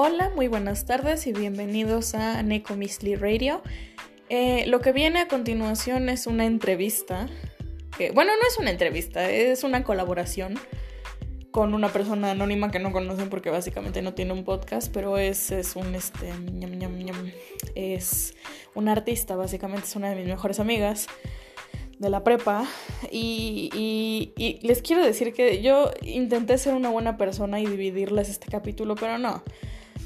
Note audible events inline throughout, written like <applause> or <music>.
Hola, muy buenas tardes y bienvenidos a Neko Misli Radio. Eh, lo que viene a continuación es una entrevista. Bueno, no es una entrevista, es una colaboración con una persona anónima que no conocen porque básicamente no tiene un podcast, pero es, es un este es un artista, básicamente es una de mis mejores amigas de la prepa y, y, les quiero decir que yo intenté ser una buena persona y dividirles este capítulo, pero no,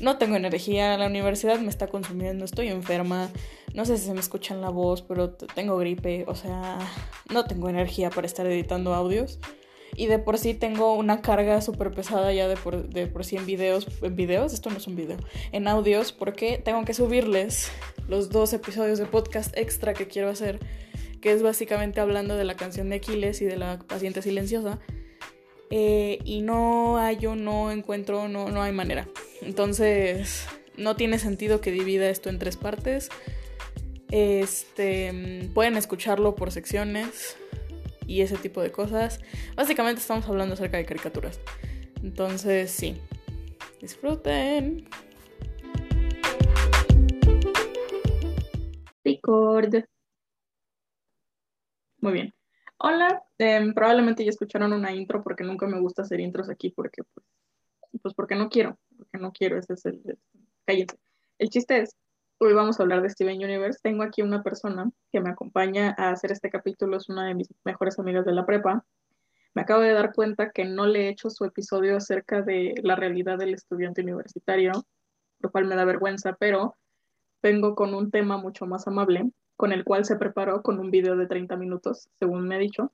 no tengo energía, la universidad me está consumiendo, estoy enferma, no sé si se me escucha en la voz, pero tengo gripe, o sea, no tengo energía para estar editando audios. Y de por sí tengo una carga súper pesada ya de por, de por sí en videos. ¿En videos? Esto no es un video. En audios, porque tengo que subirles los dos episodios de podcast extra que quiero hacer que es básicamente hablando de la canción de Aquiles y de la paciente silenciosa. Eh, y no hay, yo no encuentro, no, no hay manera. Entonces, no tiene sentido que divida esto en tres partes. Este, pueden escucharlo por secciones y ese tipo de cosas. Básicamente estamos hablando acerca de caricaturas. Entonces, sí. Disfruten. Record. Muy bien. Hola, em, probablemente ya escucharon una intro porque nunca me gusta hacer intros aquí porque, pues, pues porque no quiero, porque no quiero, ese es el, cállense. El chiste es, hoy vamos a hablar de Steven Universe. Tengo aquí una persona que me acompaña a hacer este capítulo, es una de mis mejores amigas de la prepa. Me acabo de dar cuenta que no le he hecho su episodio acerca de la realidad del estudiante universitario, lo cual me da vergüenza, pero vengo con un tema mucho más amable con el cual se preparó con un video de 30 minutos, según me ha dicho.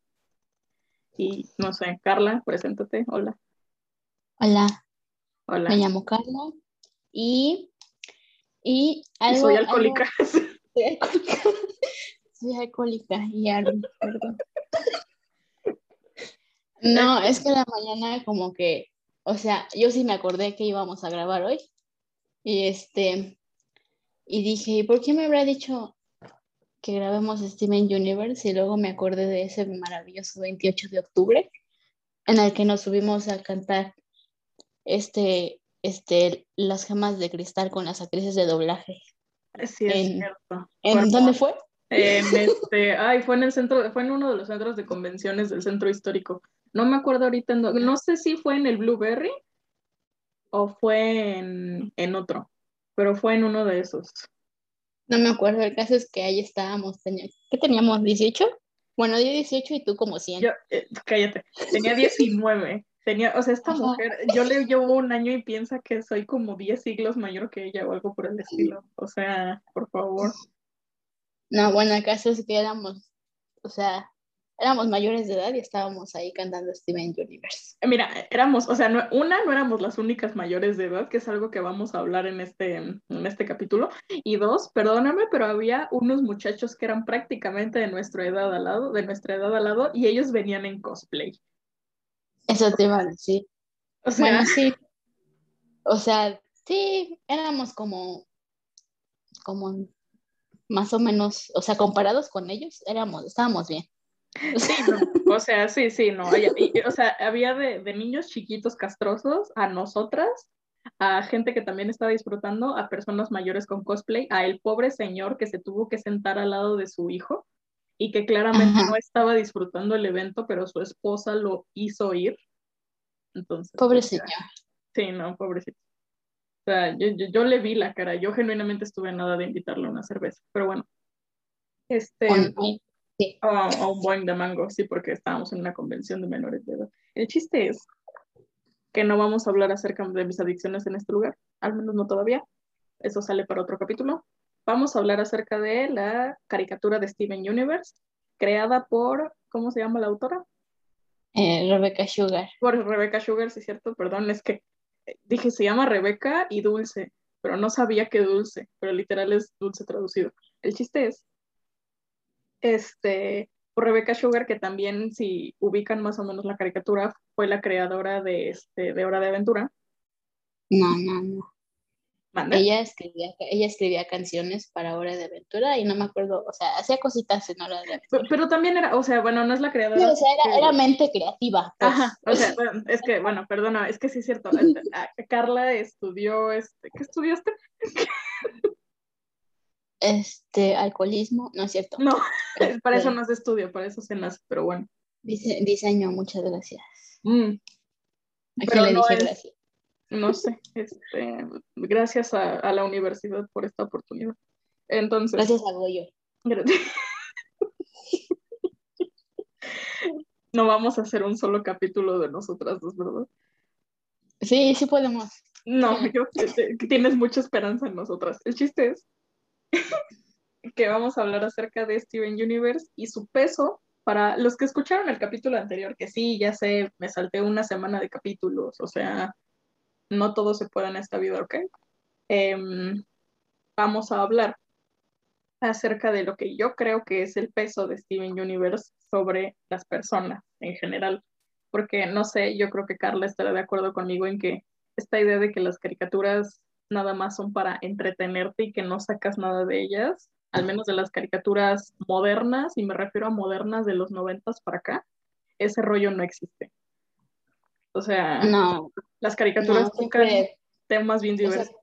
Y no sé, Carla, preséntate. Hola. Hola. Hola. Me llamo Carla y, y, <laughs> soy alcohólica. soy <laughs> alcohólica. soy alcohólica y algo, perdón. No, es que la mañana como que, o sea, yo sí me acordé que íbamos a grabar hoy. Y este, y dije, ¿por qué me habrá dicho que grabemos Steven Universe y luego me acordé de ese maravilloso 28 de octubre en el que nos subimos a cantar este, este, las gemas de cristal con las actrices de doblaje. Sí, es cierto. ¿En dónde fue? En este, ay, fue en el centro, fue en uno de los centros de convenciones del centro histórico. No me acuerdo ahorita, no sé si fue en el Blueberry o fue en, en otro, pero fue en uno de esos. No me acuerdo, el caso es que ahí estábamos, tenía, ¿qué teníamos? ¿18? Bueno, yo 18 y tú como 100. Yo, eh, cállate, tenía 19. Tenía, o sea, esta mujer, yo le llevo un año y piensa que soy como 10 siglos mayor que ella o algo por el estilo. O sea, por favor. No, bueno, el caso es que éramos, o sea, éramos mayores de edad y estábamos ahí cantando Steven Universe. Mira, éramos, o sea, una, no éramos las únicas mayores de edad, que es algo que vamos a hablar en este, en este capítulo. Y dos, perdóname, pero había unos muchachos que eran prácticamente de nuestra edad al lado, de nuestra edad al lado, y ellos venían en cosplay. Eso te iba a decir. O sea, bueno, sí. O sea, sí, éramos como, como más o menos, o sea, comparados con ellos, éramos, estábamos bien. Sí, no, o sea, sí, sí, no. o sea, había de, niños chiquitos castrosos a nosotras, a gente que también estaba disfrutando, a personas mayores con cosplay, a el pobre señor que se tuvo que sentar al lado de su hijo y que claramente no estaba disfrutando el evento, pero su esposa lo hizo ir. Entonces. Pobre señor. Sí, no, pobrecito. O sea, yo, yo, le vi la cara, yo genuinamente estuve nada de invitarle a una cerveza, pero bueno. Este. A, un buen de mango, sí, porque estábamos en una convención de menores de edad. El chiste es que no vamos a hablar acerca de mis adicciones en este lugar, al menos no todavía. Eso sale para otro capítulo. Vamos a hablar acerca de la caricatura de Steven Universe, creada por, ¿cómo se llama la autora? Eh, Rebecca Sugar. Por Rebecca Sugar, sí, cierto, perdón, es que eh, dije se llama Rebecca y Dulce, pero no sabía que Dulce, pero literal es Dulce traducido. El chiste es este, Rebecca Sugar, que también, si ubican más o menos la caricatura, fue la creadora de, este, de Hora de Aventura. No, no, no. Ella escribía, ella escribía canciones para Hora de Aventura y no me acuerdo, o sea, hacía cositas en Hora de Aventura. Pero, también era, o sea, bueno, no es la creadora. o sea, era, mente creativa. Pues. Ajá, o sea, <laughs> bueno, es que, bueno, perdona, es que sí es cierto. Este, Carla estudió, este, ¿qué estudiaste? <laughs> Este, alcoholismo, no es cierto. No, <laughs> para eso este no es estudio, para eso se nace, pero bueno. Dice, diseño, muchas gracias. Mm. Pero le dije gracias? no sé, este, gracias a, la universidad por esta oportunidad. Entonces. Gracias a Goyo. <laughs> no vamos a hacer un solo capítulo de nosotras dos, ¿verdad? Sí, sí podemos. No, yo, tienes mucha esperanza en nosotras. El chiste es que vamos a hablar acerca de Steven Universe y su peso para los que escucharon el capítulo anterior, que sí, ya sé, me salté una semana de capítulos, o sea, no todo se puede en esta vida, ¿ok? Em, vamos a hablar acerca de lo que yo creo que es el peso de Steven Universe sobre las personas en general. Porque no sé, yo creo que Carla estará de acuerdo conmigo en que esta idea de que las caricaturas nada más son para entretenerte y que no sacas nada de ellas, al menos de las caricaturas modernas, y me refiero a modernas de los noventas para acá, ese rollo no existe. O sea, no, las caricaturas tocan temas bien diversos.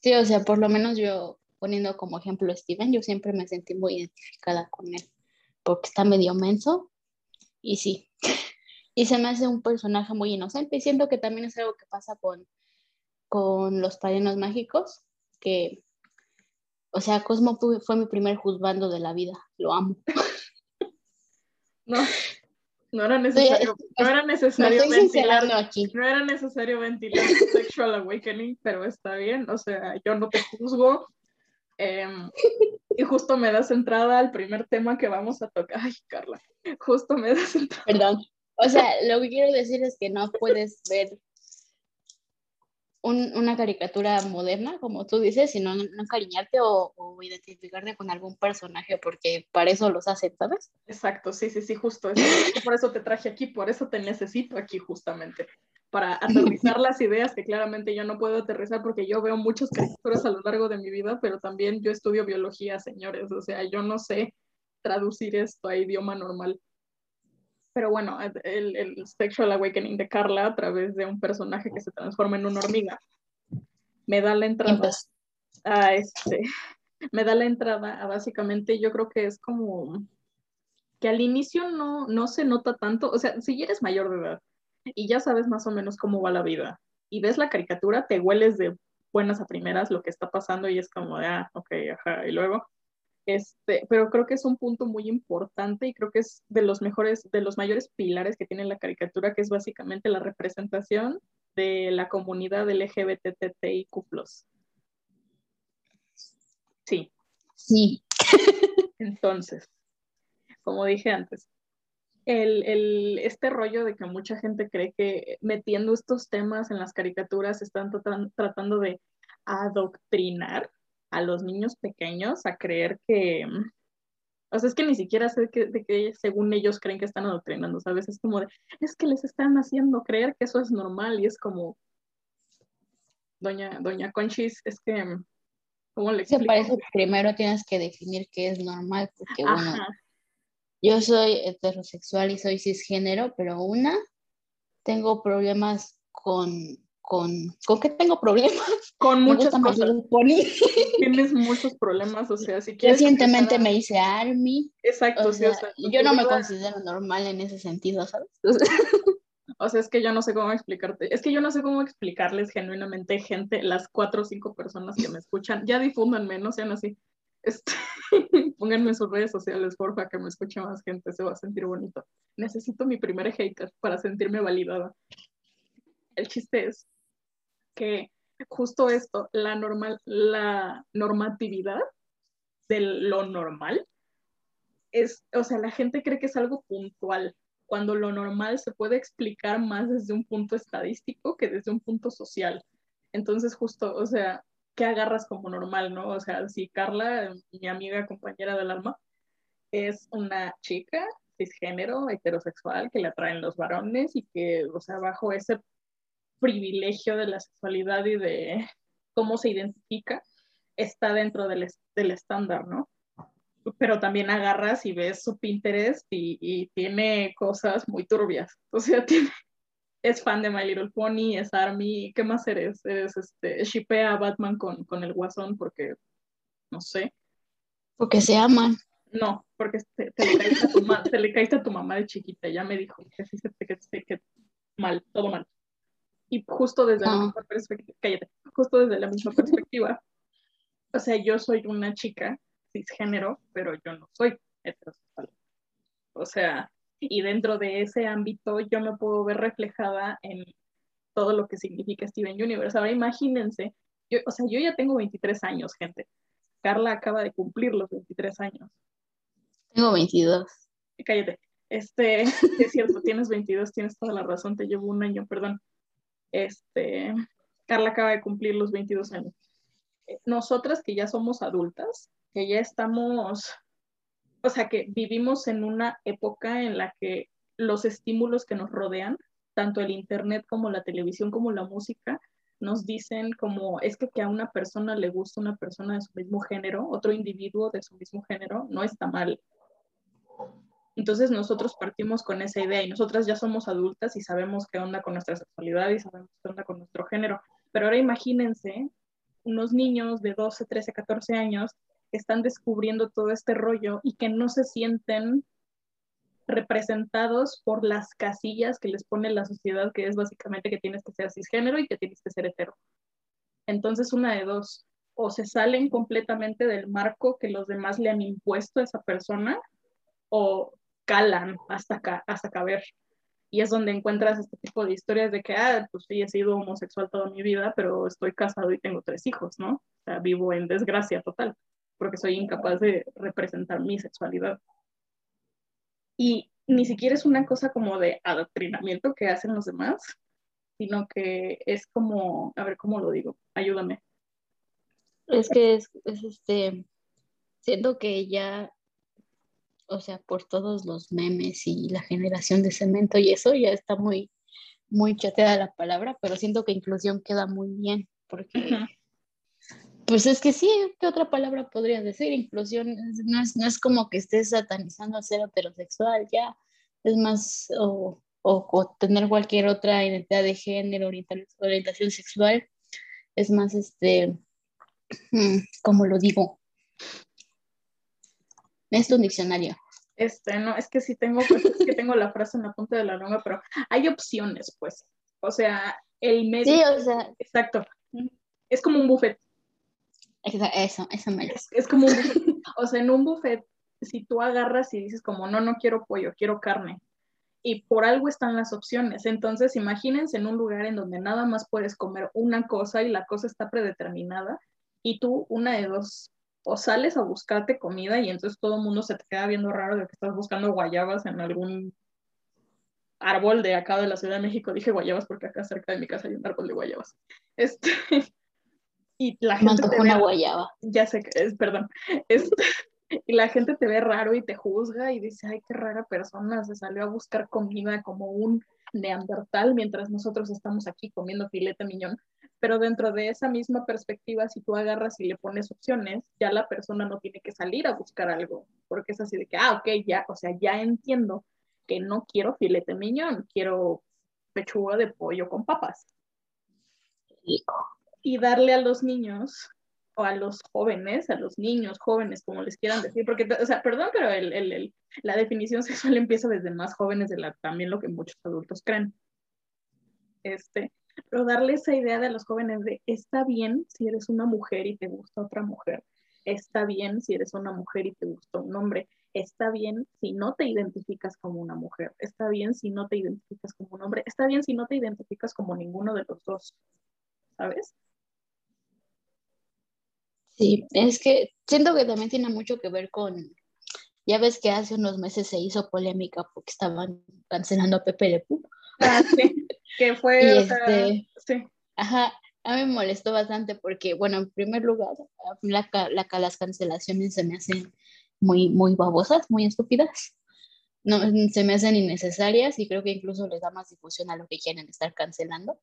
Sí, o sea, por lo menos yo poniendo como ejemplo a Steven, yo siempre me sentí muy identificada con él, porque está medio menso, y sí, <laughs> y se me hace un personaje muy inocente, y siento que también es algo que pasa con, con los padrinos mágicos, que, o sea, Cosmo fue mi primer juzgando de la vida, lo amo. <laughs> No, no era necesario, no era necesario ventilar, aquí. no era necesario ventilar sexual awakening, pero está bien, o sea, yo no te juzgo. Em, y justo me das entrada al primer tema que vamos a tocar. Ay, Carla, justo me das entrada. Perdón. O sea, lo que quiero decir es que no puedes ver una caricatura moderna, como tú dices, sino no, encariñarte o, identificarte con algún personaje, porque para eso los hacen, ¿sabes? Exacto, sí, sí, sí, justo. Eso. Por eso te traje aquí, por eso te necesito aquí justamente, para <laughs> aterrizar las ideas que claramente yo no puedo aterrizar porque yo veo muchas caricaturas a lo largo de mi vida, pero también yo estudio biología, señores, o sea, yo no sé traducir esto a idioma normal. Pero bueno, el, el, Sexual Awakening de Carla a través de un personaje que se transforma en una hormiga. Me da la entrada a este, <laughs> me da la entrada a básicamente, yo creo que es como que al inicio no, no se nota tanto, o sea, si eres mayor de edad y ya sabes más o menos cómo va la vida y ves la caricatura, te hueles de buenas a primeras lo que está pasando y es como de, ah, ok, ajá, y luego este, pero creo que es un punto muy importante y creo que es de los mejores, de los mayores pilares que tiene la caricatura, que es básicamente la representación de la comunidad LGBTTIQ+. Sí. Sí. <laughs> Entonces, como dije antes, el, el, este rollo de que mucha gente cree que metiendo estos temas en las caricaturas están tratando de adoctrinar a los niños pequeños a creer que, o sea, es que ni siquiera sé que, de que según ellos creen que están adoctrinando, ¿sabes? Es como de, es que les están haciendo creer que eso es normal y es como, doña, doña Conchis, es que, ¿cómo le explico? parece que primero tienes que definir qué es normal, porque bueno, yo soy heterosexual y soy cisgénero, pero una, tengo problemas con con, con qué tengo problemas. Con muchas cosas. <laughs> Tienes muchos problemas, o sea, si quieres. Recientemente me hice Army. Exacto, o sea, yo no me considero normal en ese sentido, ¿sabes? <laughs> O sea, es que yo no sé cómo explicarte. Es que yo no sé cómo explicarles genuinamente, gente, las cuatro o cinco personas que me escuchan. Ya difúndanme, no sean así. Este, <laughs> pónganme en sus redes sociales, porfa, que me escuche más gente, se va a sentir bonito. Necesito mi primer hater para sentirme validada. El chiste es que justo esto, la, normal, la normatividad de lo normal, es, o sea, la gente cree que es algo puntual, cuando lo normal se puede explicar más desde un punto estadístico que desde un punto social. Entonces, justo, o sea, ¿qué agarras como normal, no? O sea, si Carla, mi amiga, compañera del alma, es una chica cisgénero, heterosexual, que le atraen los varones y que, o sea, bajo ese privilegio de la sexualidad y de cómo se identifica está dentro del, del estándar, ¿no? Pero también agarras y ves su Pinterest y, y tiene cosas muy turbias. O sea, <laughs> tiene, es fan de My Little Pony, es Army, ¿qué más eres? Eres este, shipea a Batman con, con el guasón porque, no sé. Porque se aman. No, porque te, le caíste a tu te le caíste a tu mamá de chiquita, ya me dijo que sí, que, que, que mal, todo mal. Y justo desde la ah. misma perspectiva, cállate, justo desde la misma perspectiva, o sea, yo soy una chica cisgénero, pero yo no soy heterosexual. O sea, y dentro de ese ámbito yo me puedo ver reflejada en todo lo que significa Steven Universe. Ahora imagínense, yo, o sea, yo ya tengo 23 años, gente. Carla acaba de cumplir los 23 años. Tengo 22. Cállate. Este, <laughs> es cierto, tienes 22, tienes toda la razón, te llevo un año, perdón. Este, Carla acaba de cumplir los 22 años. Eh, nosotras que ya somos adultas, que ya estamos o sea, que vivimos en una época en la que los estímulos que nos rodean, tanto el Internet como la televisión como la música, nos dicen como es que que a una persona le gusta una persona de su mismo género, otro individuo de su mismo género, no está mal. Entonces nosotros partimos con esa idea y nosotras ya somos adultas y sabemos qué onda con nuestra sexualidad y sabemos qué onda con nuestro género. Pero ahora imagínense unos niños de 12, 13, 14 años están descubriendo todo este rollo y que no se sienten representados por las casillas que les pone la sociedad, que es básicamente que tienes que ser cisgénero y que tienes que ser hetero. Entonces, una de dos, o se salen completamente del marco que los demás le han impuesto a esa persona, o calan hasta, acá, hasta caber. Y es donde encuentras este tipo de historias de que, ah, pues sí, he sido homosexual toda mi vida, pero estoy casado y tengo tres hijos, ¿no? O sea, vivo en desgracia total porque soy incapaz de representar mi sexualidad. Y ni siquiera es una cosa como de adoctrinamiento que hacen los demás, sino que es como, a ver cómo lo digo, ayúdame. Es que es, este, siento que ya, o sea, por todos los memes y la generación de cemento y eso ya está muy, muy chateada la palabra, pero siento que inclusión queda muy bien, porque pues es que sí, ¿qué otra palabra podrías decir? Inclusión no es, no es como que estés satanizando a ser heterosexual, ya. Es más, o, o, tener cualquier otra identidad de género, orientación sexual. Es más, este, mm, como lo digo? Es un diccionario. Este, no, es que sí tengo, pues, es que tengo la frase en la punta de la lengua, pero hay opciones, pues. O sea, el medio. Sí, o sea. Exacto. Es como un buffet. Eso, eso me es, es como un o sea, en un buffet, si tú agarras y dices como, no, no quiero pollo, quiero carne, y por algo están las opciones. Entonces, imagínense en un lugar en donde nada más puedes comer una cosa y la cosa está predeterminada, y tú, una de dos, o sales a buscarte comida y entonces todo el mundo se te queda viendo raro de que estás buscando guayabas en algún árbol de acá de la Ciudad de México. Dije guayabas porque acá cerca de mi casa hay un árbol de guayabas. Este, <laughs> y la gente te una guayaba. Ya sé que es, perdón. Este, <laughs> y la gente te ve raro y te juzga y dice, ay, qué rara persona, se salió a buscar comida como un neandertal mientras nosotros estamos aquí comiendo filete miñón. Pero dentro de esa misma perspectiva, si tú agarras y le pones opciones, ya la persona no tiene que salir a buscar algo, porque es así de que, ah, ok, ya, o sea, ya entiendo que no quiero filete miñón, quiero pechuga de pollo con papas y darle a los niños o a los jóvenes, a los niños jóvenes, como les quieran decir, porque, o sea, perdón, pero el, el, la definición sexual <laughs> empieza desde más jóvenes de la, también lo que muchos adultos creen. Este, pero darle esa idea de los jóvenes de, está bien si eres una mujer y te gusta otra mujer, está bien si eres una mujer y te gusta un hombre, está bien si no te identificas como una mujer, está bien si no te identificas como un hombre, está bien si no te identificas como ninguno de los dos, ¿sabes? Sí, es que siento que también tiene mucho que ver con, ya ves que hace unos meses se hizo polémica porque estaban cancelando a Pepe Le Pew. Ah, sí, que fue, <laughs> este, sí. Ajá, a mí me molestó bastante porque, bueno, en primer lugar, la, las cancelaciones se me hacen muy, muy babosas, muy estúpidas. No, se me hacen innecesarias y creo que incluso les da más difusión a lo que quieren estar cancelando.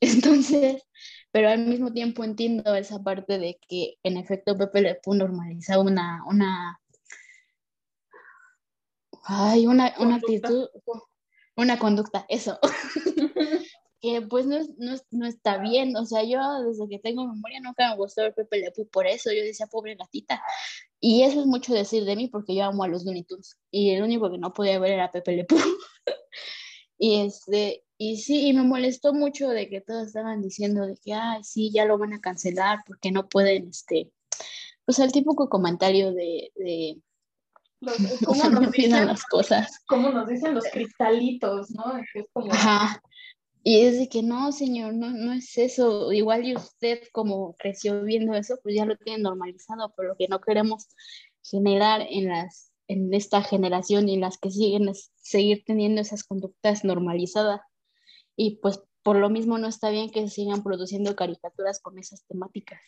<laughs> Entonces, pero al mismo tiempo entiendo esa parte de que en efecto Pepe Le Pew normaliza una, una, ay, una, una actitud, una conducta, eso, <laughs> que pues no, no, no, está bien, o sea, yo desde que tengo memoria nunca me gustó ver Pepe Le Pew, por eso yo decía, pobre gatita, y eso es mucho decir de mí porque yo amo a los Looney Tunes, y el único que no podía ver era Pepe Le Pew, <laughs> y este, y sí, y me molestó mucho de que todos estaban diciendo de que, ay, sí, ya lo van a cancelar porque no pueden, este, pues el típico comentario de, de <laughs> ¿Cómo nos dicen las cosas? Como nos dicen los cristalitos, ¿no? Es como... Ajá. Y es de que no, señor, no, no es eso. Igual y usted como creció viendo eso, pues ya lo tiene normalizado, pero lo que no queremos generar en las en esta generación y las que siguen seguir teniendo esas conductas normalizadas. Y pues por lo mismo no está bien que sigan produciendo caricaturas con esas temáticas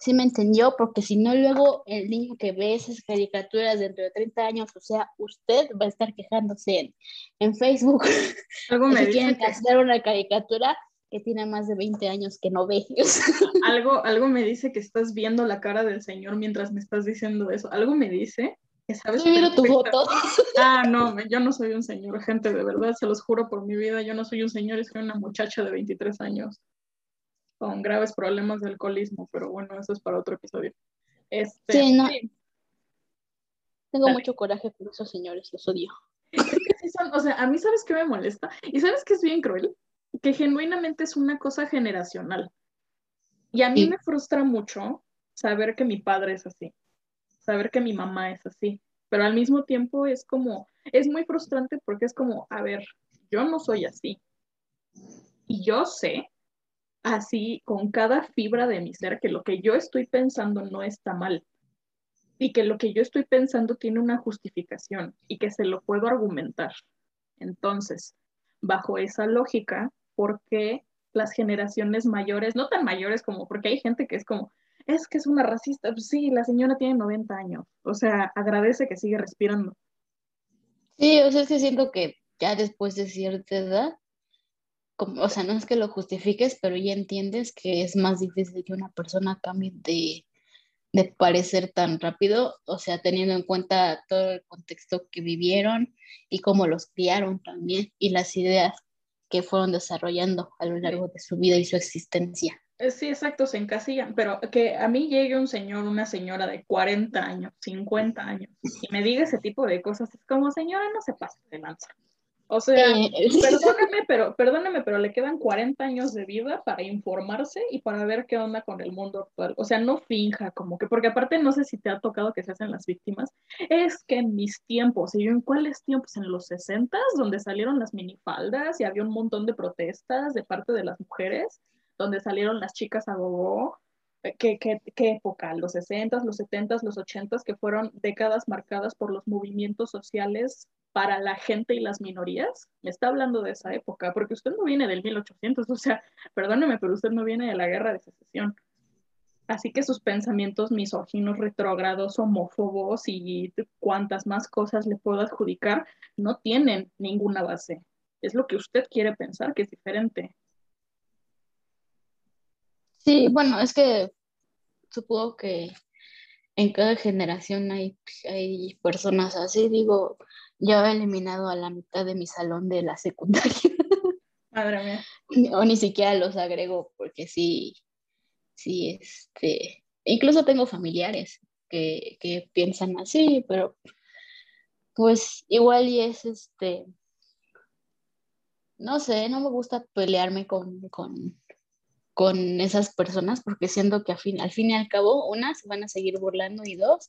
sí me entendió, porque si no, luego el niño que ve esas caricaturas dentro de 30 años, o sea, usted va a estar quejándose en, Facebook. <laughs> Algo me si quieren hacer una caricatura que tiene más de 20 años que no ve. <laughs> algo, algo me dice que estás viendo la cara del Señor mientras me estás diciendo eso. Algo me dice que sabes. tu foto. <laughs> Ah, no, yo no soy un señor, gente, de verdad, se los juro por mi vida, yo no soy un señor, soy una muchacha de 23 años con graves problemas de alcoholismo, pero bueno, eso es para otro episodio. Este, sí, no. Tengo mucho coraje por esos señores, los odio. o sea, a mí sabes qué me molesta y sabes qué es bien cruel, que genuinamente es una cosa generacional. Y a mí me frustra mucho saber que mi padre es así, saber que mi mamá es así, pero al mismo tiempo es como, es muy frustrante porque es como, a ver, yo no soy así. Y yo sé así con cada fibra de mi ser que lo que yo estoy pensando no está mal y que lo que yo estoy pensando tiene una justificación y que se lo puedo argumentar. Entonces, bajo esa lógica, ¿por qué las generaciones mayores, no tan mayores como, porque hay gente que es como, es que es una racista, pues sí, la señora tiene 90 años, o sea, agradece que sigue respirando. Sí, o sea, es que siento que ya después de cierta edad, o sea, no es que lo justifiques, pero ya entiendes que es más difícil que una persona cambie de, de parecer tan rápido, o sea, teniendo en cuenta todo el contexto que vivieron y cómo los criaron también y las ideas que fueron desarrollando a lo largo de su vida y su existencia. Eh, sí, exacto, se encasillan, pero que a mí llegue un señor, una señora de 40 años, 50 años, y me diga ese tipo de cosas, es como, señora, no se pase de lanza. O sea, eh, perdóneme, pero, perdóneme, pero le quedan 40 años de vida para informarse y para ver qué onda con el mundo actual. O sea, no finja como que, porque aparte no sé si te ha tocado que se hacen las víctimas, es que en mis tiempos, y yo en cuáles tiempos, en los 60 donde salieron las minifaldas y había un montón de protestas de parte de las mujeres, donde salieron las chicas a gogo, ¿Qué, qué, qué época? Los 60, los 70, los 80, que fueron décadas marcadas por los movimientos sociales para la gente y las minorías, me está hablando de esa época, porque usted no viene del 1800, o sea, perdóneme, pero usted no viene de la guerra de secesión. Así que sus pensamientos misóginos, retrógrados, homófobos y cuantas más cosas le puedo adjudicar, no tienen ninguna base. Es lo que usted quiere pensar que es diferente. Sí, bueno, es que supongo que en cada generación hay, hay personas así, digo, yo he eliminado a la mitad de mi salón de la secundaria. <laughs> Madre mía. O ni siquiera los agrego porque sí, sí, este, incluso tengo familiares que, que piensan así, pero pues igual y es este, no sé, no me gusta pelearme con, con, con esas personas porque siento que al fin, al fin y al cabo, una, se van a seguir burlando y dos,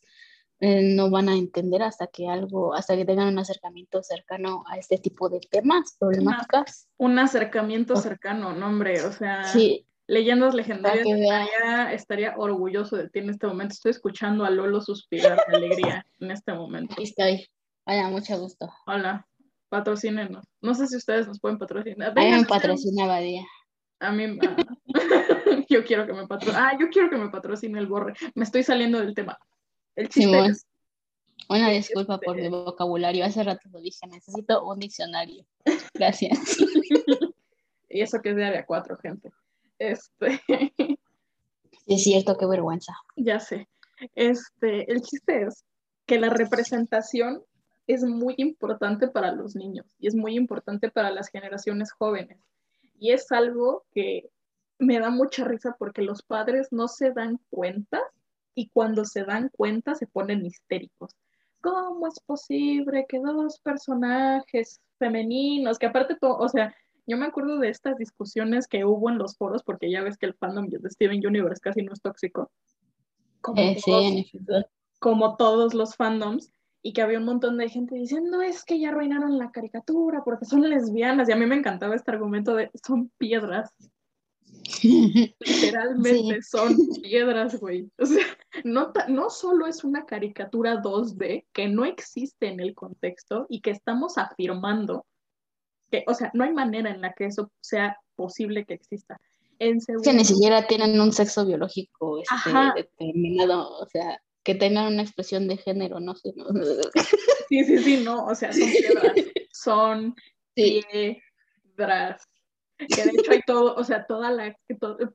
eh, no van a entender hasta que algo, hasta que tengan un acercamiento cercano a este tipo de temas, problemáticas. un acercamiento cercano, no hombre, o sea, leyendas legendarias, estaría, estaría, orgulloso de ti en este momento. Estoy escuchando a Lolo suspirar de alegría en este momento. Aquí estoy. Hola, mucho gusto. Hola, patrocínenos. No sé si ustedes nos pueden patrocinar. A mí me patrocina Badía. A mí, <laughs> yo quiero que me patrocine. Ah, yo quiero que me patrocine el borre. Me estoy saliendo del tema. El chiste es, Una disculpa por mi vocabulario. Hace rato lo dije, necesito un diccionario. Gracias. <laughs> y eso que es de área 4, gente. Este. <laughs> es cierto, qué vergüenza. Ya sé. Este, el chiste es que la representación es muy importante para los niños y es muy importante para las generaciones jóvenes. Y es algo que me da mucha risa porque los padres no se dan cuenta y cuando se dan cuenta se ponen histéricos. ¿Cómo es posible que dos personajes femeninos, que aparte todo, o sea, yo me acuerdo de estas discusiones que hubo en los foros, porque ya ves que el fandom de Steven Universe casi no es tóxico. Como, eh, todos, como todos los fandoms, y que había un montón de gente diciendo es que ya arruinaron la caricatura porque son lesbianas. Y a mí me encantaba este argumento de son piedras. <laughs> Literalmente son <laughs> piedras, güey. O sea, no, no solo es una caricatura 2D que no existe en el contexto y que estamos afirmando que, o sea, no hay manera en la que eso sea posible que exista. En que ni siquiera tienen un sexo biológico este, determinado, o sea, que tengan una expresión de género, no sé. Sí, sí, sí, no, o sea, son piedras, <laughs> son piedras. <laughs> Que de hecho hay todo, o sea, toda la,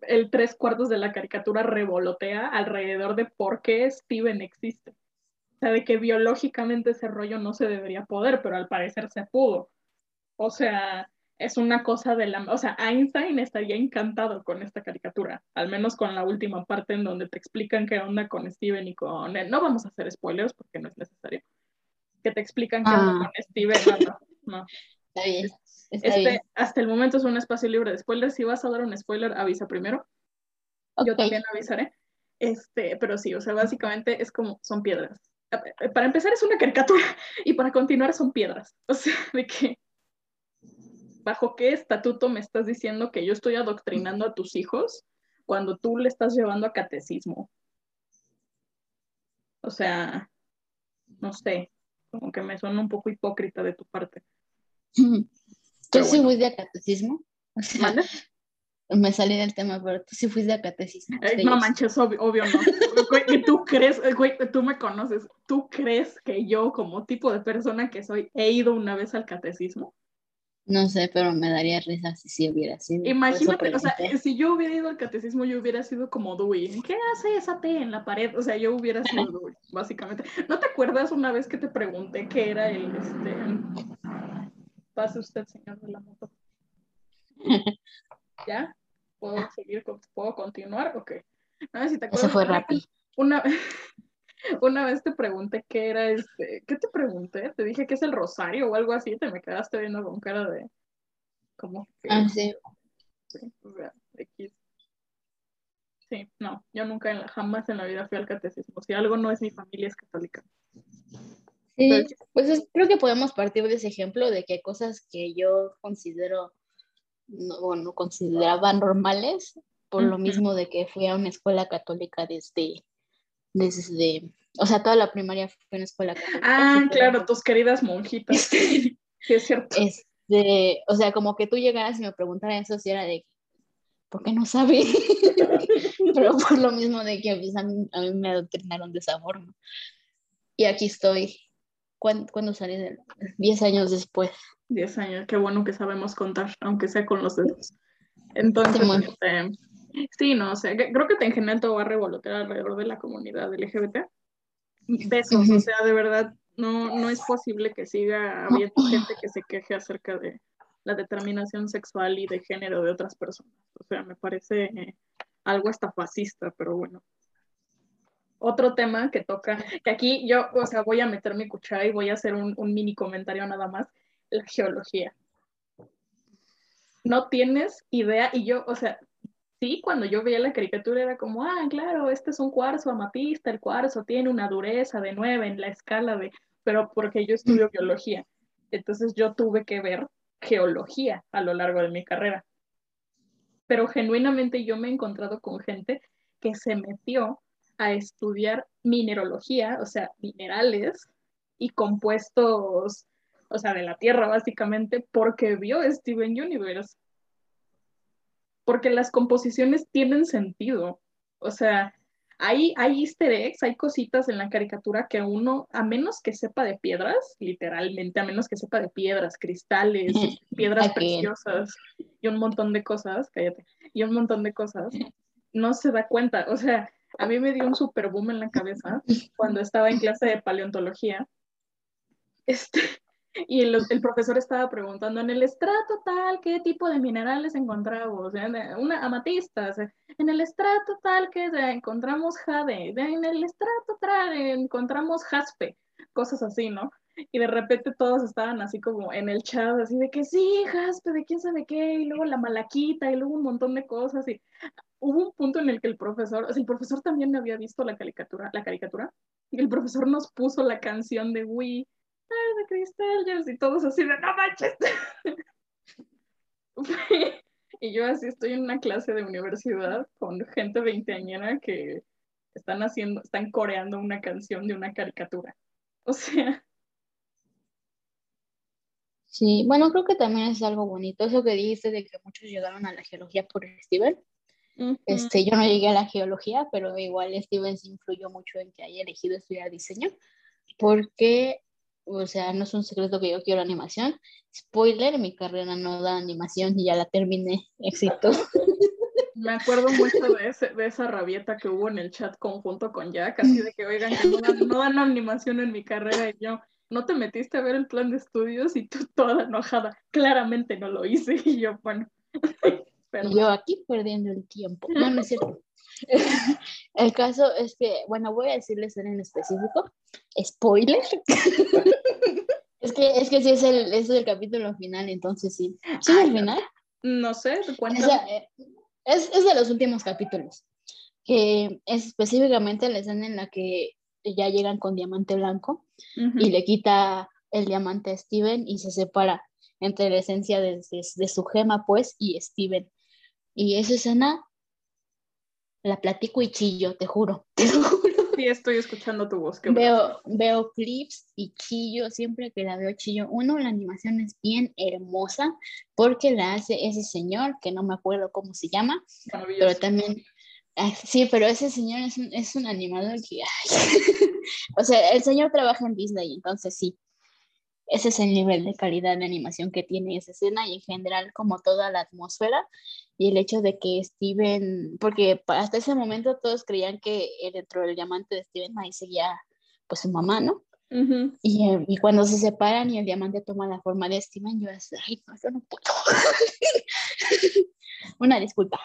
el tres cuartos de la caricatura revolotea alrededor de por qué Steven existe. O sea, de que biológicamente ese rollo no se debería poder, pero al parecer se pudo. O sea, es una cosa de la... O sea, Einstein estaría encantado con esta caricatura, al menos con la última parte en donde te explican qué onda con Steven y con... él. No vamos a hacer spoilers porque no es necesario. Que te explican qué onda ah. con Steven. No, no. <laughs> Está bien. Este, Hasta el momento es un espacio libre de spoilers. Si vas a dar un spoiler, avisa primero. Yo también avisaré. Este, pero sí, o sea, básicamente es como, son piedras. Eh, para empezar es una caricatura <laughs> y para continuar son piedras. O sea, de que ¿bajo qué estatuto me estás diciendo que yo estoy adoctrinando a tus hijos cuando tú le estás llevando a catecismo? O sea, no sé, como que me suena un poco hipócrita de tu parte. <laughs> ¿Tú sí fuiste a catecismo? <laughs> me salí del tema, pero tú sí fuiste a catecismo. no manches, obvio, no. <laughs> tú crees, güey, tú me conoces, ¿tú crees que yo como tipo de persona que soy he ido una vez al catecismo? No sé, pero me daría risa si sí hubiera sido. Imagínate, o sea, si yo hubiera ido al catecismo, yo hubiera sido como Dewey. ¿Qué hace esa T en la pared? O sea, yo hubiera sido Dewey, básicamente. ¿No te acuerdas una vez que te pregunté qué era el, este... Pase usted, señor de la moto. <laughs> ¿Ya? ¿Puedo seguir? ¿Puedo continuar? Ok. Sé si te acuerdas. Eso fue rápido. Una, <laughs> una vez te pregunté qué era este, ¿qué te pregunté? Te dije que es el rosario o algo así, te me quedaste viendo con cara de, ¿cómo? Ah, sí. Sí, no, yo nunca, en la, jamás en la vida fui al catecismo. Si algo no es mi familia, es católica. Sí, pues creo que podemos partir de ese ejemplo de que cosas que yo considero, no, bueno, consideraba normales, por lo mismo de que fui a una escuela católica desde desde, o sea, toda la primaria fue en escuela Ah, claro, tus queridas monjitas. <laughs> sí, es cierto. Este, o sea, como que tú llegaras y me preguntaras eso, si era de, ¿por qué no sabe? <laughs> <laughs> Pero por lo mismo de que pues, a, mí, me adoctrinaron de esa forma. Y aquí estoy. ¿Cuándo, salí? De... Diez años después. Diez años, qué bueno que sabemos contar, aunque sea con los dedos. Entonces, este, Sí, no, o sea, creo que en general todo va a revolotear alrededor de la comunidad LGBT. Besos, o sea, de verdad, no, no es posible que siga habiendo gente que se queje acerca de la determinación sexual y de género de otras personas. O sea, me parece eh, algo hasta fascista, pero bueno. Otro tema que toca, que aquí yo, o sea, voy a meter mi cuchara y voy a hacer un, un mini comentario nada más, la geología. No tienes idea, y yo, o sea, sí, cuando yo veía la caricatura era como, ah, claro, este es un cuarzo amatista, el cuarzo tiene una dureza de 9 en la escala de, pero porque yo estudio biología. Entonces yo tuve que ver geología a lo largo de mi carrera. Pero genuinamente yo me he encontrado con gente que se metió a estudiar mineralogía, o sea, minerales y compuestos, o sea, de la Tierra básicamente, porque vio Steven Universe porque las composiciones tienen sentido. O sea, hay, hay easter eggs, hay cositas en la caricatura que uno, a menos que sepa de piedras, literalmente, a menos que sepa de piedras, cristales, piedras preciosas y un montón de cosas, cállate, y un montón de cosas, no se da cuenta. O sea, a mí me dio un super boom en la cabeza cuando estaba en clase de paleontología. Este, <laughs> y el, profesor estaba preguntando en el estrato tal, ¿qué tipo de minerales encontramos? Una amatista, en el estrato tal que encontramos jade, en el estrato tal encontramos jaspe, cosas así, ¿no? Y de repente todos estaban así como en el chat, así de que sí, jaspe, de quién sabe qué, y luego la malaquita, y luego un montón de cosas, y hubo un punto en el que el profesor, o sea, el profesor también había visto la caricatura, la caricatura, y el profesor nos puso la canción de Wii, de Crystal y todos así de, no manches. <laughs> y yo así estoy en una clase de universidad con gente veinteañera que están haciendo, están coreando una canción de una caricatura. O sea. Sí, bueno, creo que también es algo bonito. Eso que dijiste de que muchos llegaron a la geología por Steven. Este, yo no llegué a la geología, pero igual Steven se influyó mucho en que haya elegido estudiar diseño, porque o sea, no es un secreto que yo quiero animación. Spoiler, mi carrera no da animación y ya la terminé. Éxito. Me acuerdo mucho de, ese, de esa rabieta que hubo en el chat conjunto con Jack, así de que, oigan, que no, dan, animación en mi carrera y yo, ¿no te metiste a ver el plan de estudios? Y tú toda enojada, claramente no lo hice. <laughs> Y yo, bueno. Yo aquí perdiendo el tiempo. No, no es cierto. <laughs> El caso es que, bueno, voy a decirles en específico, spoiler. <laughs> es que, es que sí es el, es el capítulo final, entonces sí. ¿Sí es el final? No sé, eh, es, es de los últimos capítulos, que es específicamente la escena en la que ya llegan con diamante blanco y le quita el diamante a Steven y se separa entre la esencia de, de su gema, pues, y Steven. Y esa escena la platico y chillo, te juro, te <laughs> juro. Sí, estoy escuchando tu voz. Veo, veo clips y chillo, siempre que la veo chillo. Uno, la animación es bien hermosa porque la hace ese señor, que no me acuerdo cómo se llama, pero también, sí, pero ese señor es un, es un animador que, <laughs> o sea, el señor trabaja en Disney, entonces sí, ese es el nivel de calidad de animación que tiene esa escena y en general como toda la atmósfera y el hecho de que Steven, porque hasta ese momento todos creían que dentro del diamante de Steven ahí seguía pues su mamá, ¿no? y, eh, y, cuando se separan y el diamante toma la forma de Steven, yo así, ay, no, yo no puedo. <laughs> Una disculpa.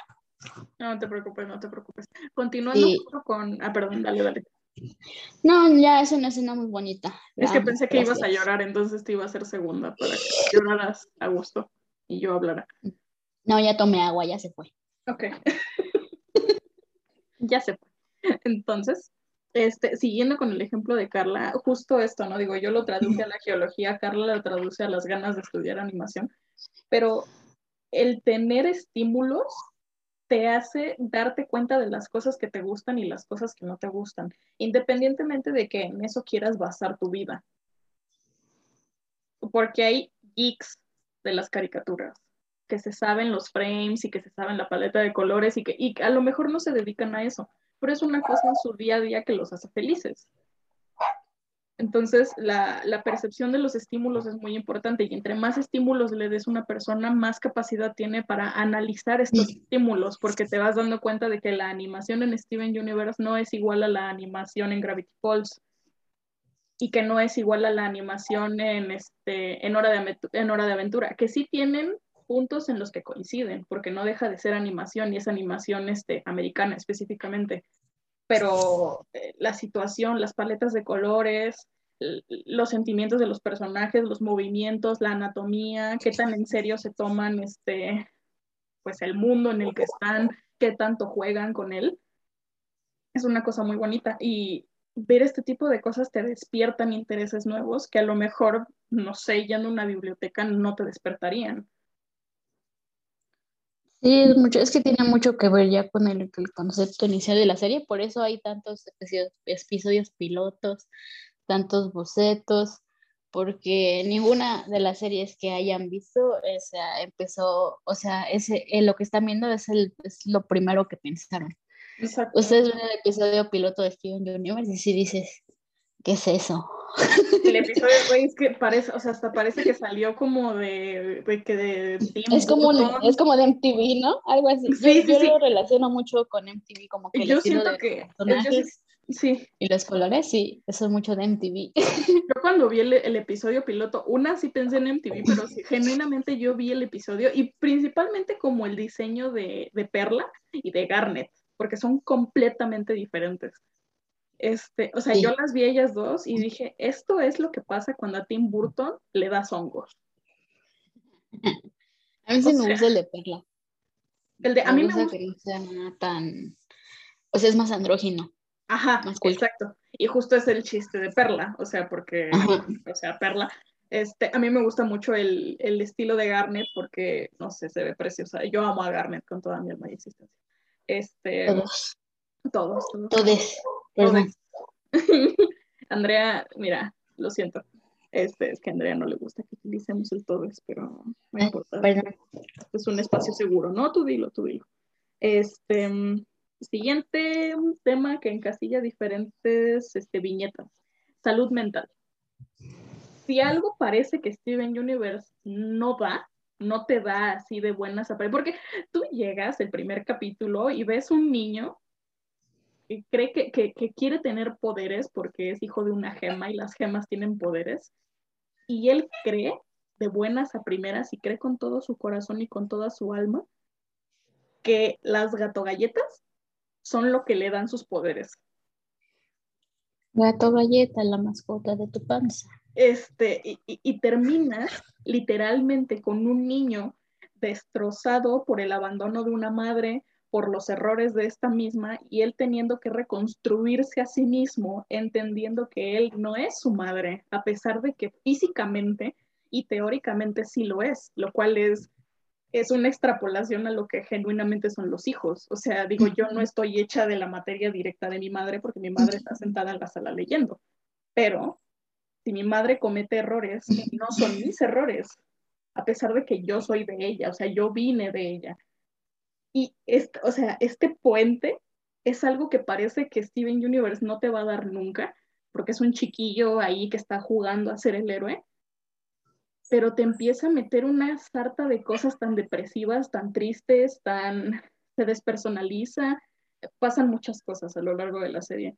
No, te preocupes, no te preocupes. Continuando con, ah, perdón, dale, dale. No, ya es una escena muy bonita. Es que pensé que ibas a llorar, entonces te iba a hacer segunda para que lloraras a gusto y yo hablara. No, ya tomé agua, ya se fue. Ok. <laughs> ya se fue. Entonces, este, siguiendo con el ejemplo de Carla, justo esto, ¿no? Digo, yo lo traduje a la geología, Carla lo traduce a las ganas de estudiar animación, pero el tener estímulos te hace darte cuenta de las cosas que te gustan y las cosas que no te gustan, independientemente de que en eso quieras basar tu vida. Porque hay geeks de las caricaturas que se saben los frames y que se saben la paleta de colores y que y a lo mejor no se dedican a eso, pero es una cosa en su día a día que los hace felices. Entonces, la, percepción de los estímulos es muy importante y entre más estímulos le des a una persona, más capacidad tiene para analizar estos estímulos, porque te vas dando cuenta de que la animación en Steven Universe no es igual a la animación en Gravity Falls y que no es igual a la animación en, este, en, hora, de, en hora de Aventura, que sí tienen puntos en los que coinciden, porque no deja de ser animación y es animación este, americana específicamente pero eh, la situación, las paletas de colores, los sentimientos de los personajes, los movimientos, la anatomía, qué tan en serio se toman este, pues el mundo en el que están, qué tanto juegan con él. Es una cosa muy bonita y ver este tipo de cosas te despiertan intereses nuevos que a lo mejor, no sé, yendo a una biblioteca no te despertarían. Sí, es, mucho, es que tiene mucho que ver ya con el, concepto inicial de la serie, por eso hay tantos episodios, pilotos, tantos bocetos, porque ninguna de las series que hayan visto o sea, empezó, o sea, ese, lo que están viendo es, el, es lo primero que pensaron. Exacto. Ustedes ven el episodio piloto de Steven Universe y si dices, ¿qué es eso? El episodio, güey, es que parece, o sea, hasta parece que salió como de, de que de Tim Es como, es como de MTV, ¿no? Algo así. Yo- Sí, yo sí. lo relaciono mucho con MTV, como que el yo siento de que, yo personajes sí- sí, y los colores, sí, eso es mucho de MTV. <laughs> Yo cuando vi el, el episodio piloto, una sí pensé en MTV, pero sí, genuinamente yo vi el episodio y principalmente como el diseño de, de Perla y de Garnet, porque son completamente diferentes. Este, o sea, Sí. yo las vi ellas dos y dije, esto es lo que pasa cuando a Tim Burton le das hongos. <laughs> A mí sí O me sea, gusta el de Perla. El de, a mí me gusta que no sea tan, o sea, es más andrógino. ajá, más cool. exacto. Y justo es el chiste de Perla, o sea, porque, Ajá. o sea, Perla, este, a mí me gusta mucho el, el estilo de Garnet porque, no sé, se ve preciosa. Yo amo a Garnet con toda mi alma y existencia. Este, Todos, todos, todos. todes, perdón. <laughs> Andrea, mira, lo siento. Este, es que a Andrea no le gusta que utilicemos el todes, pero no Ay, importa. perdón. Es un espacio seguro, ¿no? Tú dilo, tú dilo. Este, siguiente tema que encasilla diferentes este, viñetas. Salud mental. Si algo parece que Steven Universe no da, no te da así de buenas apariencias, porque tú llegas el primer capítulo y ves un niño cree que, que- que quiere tener poderes porque es hijo de una gema y las gemas tienen poderes, y él cree de buenas a primeras y cree con todo su corazón y con toda su alma que las gato galletas son lo que le dan sus poderes. Gato galleta, la mascota de tu panza. Este, y, y- y terminas literalmente con un niño destrozado por el abandono de una madre, por los errores de esta misma, y él teniendo que reconstruirse a sí mismo, entendiendo que él no es su madre, a pesar de que físicamente y teóricamente sí lo es, lo cual es, es una extrapolación a lo que genuinamente son los hijos. O sea, digo, yo no estoy hecha de la materia directa de mi madre porque mi madre está sentada en la sala leyendo, pero si mi madre comete errores, no son mis errores, a pesar de que yo soy de ella, o sea, yo vine de ella. Y, este, o sea, este puente es algo que parece que Steven Universe no te va a dar nunca, porque es un chiquillo ahí que está jugando a ser el héroe, pero te empieza a meter una sarta de cosas tan depresivas, tan tristes, tan... se despersonaliza, pasan muchas cosas a lo largo de la serie.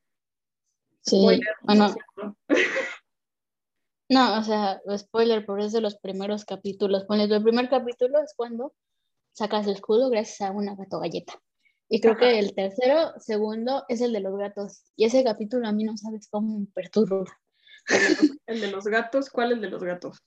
Sí, Spoiler, bueno, siento. <laughs> no, o sea, spoiler, pero es de los primeros capítulos. Ponle, tu primer capítulo es cuando sacas el escudo gracias a una gato galleta. Y creo Ajá. que el tercero, segundo, es el de los gatos. Y ese capítulo a mí no sabes cómo me perturba. El de, los, gatos, ¿cuál es el de los gatos?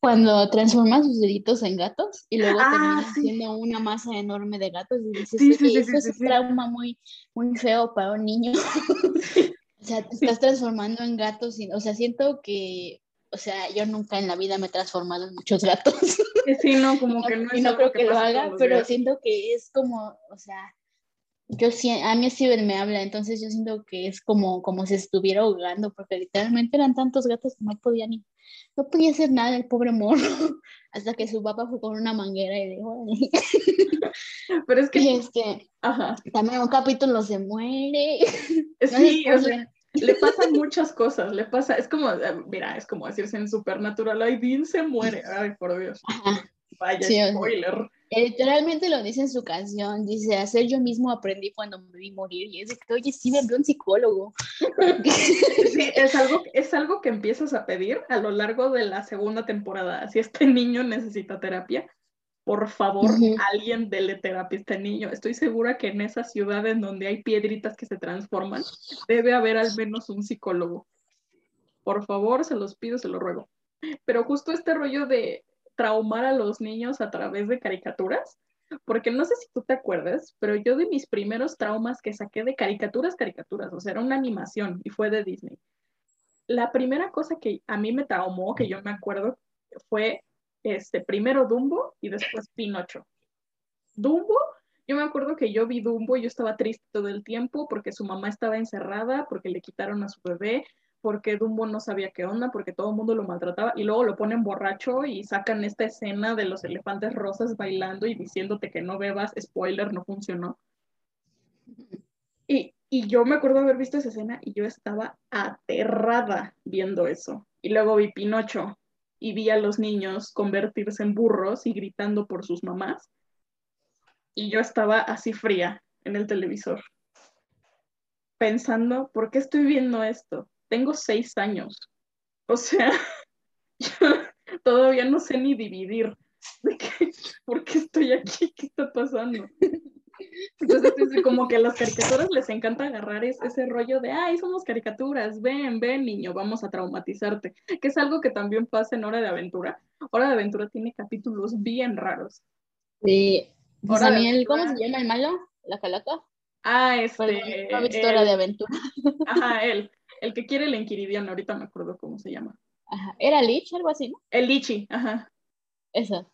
Cuando transforma sus deditos en gatos y luego Ah, termina sí. siendo una masa enorme de gatos y dices, Sí, sí, "Oye, sí, eso es un trauma muy, muy feo para un niño. <laughs> O sea, te estás transformando en gatos y, o sea, siento que, o sea, yo nunca en la vida me he transformado en muchos gatos <laughs> Sí, no, y como no, <laughs> que no y no creo que, lo haga, pero días. siento que es como, o sea, yo sí, a mí Steven me habla, entonces yo siento que es como, como si estuviera ahogando, porque literalmente eran tantos gatos que no podía ni, no podía hacer nada el pobre morro, <laughs> hasta que su papá fue con una manguera y dijo. Pero es y que, este, ajá, también un capítulo se muere. No sí, o sea, le pasan muchas cosas, le pasa, es como, eh, mira, es como decirse en Supernatural, ay, Dean se muere, ay, por Dios, Ajá. vaya Sí, spoiler. Literalmente lo dice en su canción, dice, hacer yo mismo aprendí cuando me vi morir, y es de que, oye, sí, me veo un psicólogo. <laughs> Sí, es algo, es algo que empiezas a pedir a lo largo de la segunda temporada. Si este niño necesita terapia, por favor, alguien dele terapia a este niño. Estoy segura que en esa ciudad en donde hay piedritas que se transforman, debe haber al menos un psicólogo. Por favor, se los pido, se los ruego. Pero justo este rollo de traumar a los niños a través de caricaturas, porque no sé si tú te acuerdas, pero yo de mis primeros traumas que saqué de caricaturas, caricaturas, o sea, era una animación y fue de Disney. La primera cosa que a mí me traumó, que yo me acuerdo, fue este, primero Dumbo y después Pinocho. Dumbo, yo me acuerdo que yo vi Dumbo y yo estaba triste todo el tiempo porque su mamá estaba encerrada, porque le quitaron a su bebé, porque Dumbo no sabía qué onda, porque todo el mundo lo maltrataba, y luego lo ponen borracho y sacan esta escena de los elefantes rosas bailando y diciéndote que no bebas, spoiler, no funcionó. Y, y yo me acuerdo haber visto esa escena y yo estaba aterrada viendo eso. Y luego vi Pinocho y vi a los niños convertirse en burros y gritando por sus mamás. Y yo estaba así fría en el televisor, pensando, ¿por qué estoy viendo esto? Tengo seis años. O sea, <laughs> todavía no sé ni dividir. ¿De qué? ¿Por qué estoy aquí? ¿Qué está pasando? Entonces, es como que a las caricaturas les encanta agarrar ese, ese rollo de, ay, somos caricaturas, ven, ven, niño, vamos a traumatizarte, que es algo que también pasa en Hora de Aventura. Hora de Aventura tiene capítulos bien raros. Sí. Pues Hora a de mí, el- ¿cómo se llama el malo? ¿La calaca? Ah, este. no he visto el- Hora de Aventura. <laughs> Ajá, él. El que quiere el Enquiridiano, ahorita me acuerdo cómo se llama. Ajá. ¿Era Lich? Algo así, ¿no? El Lichi, ajá. Eso.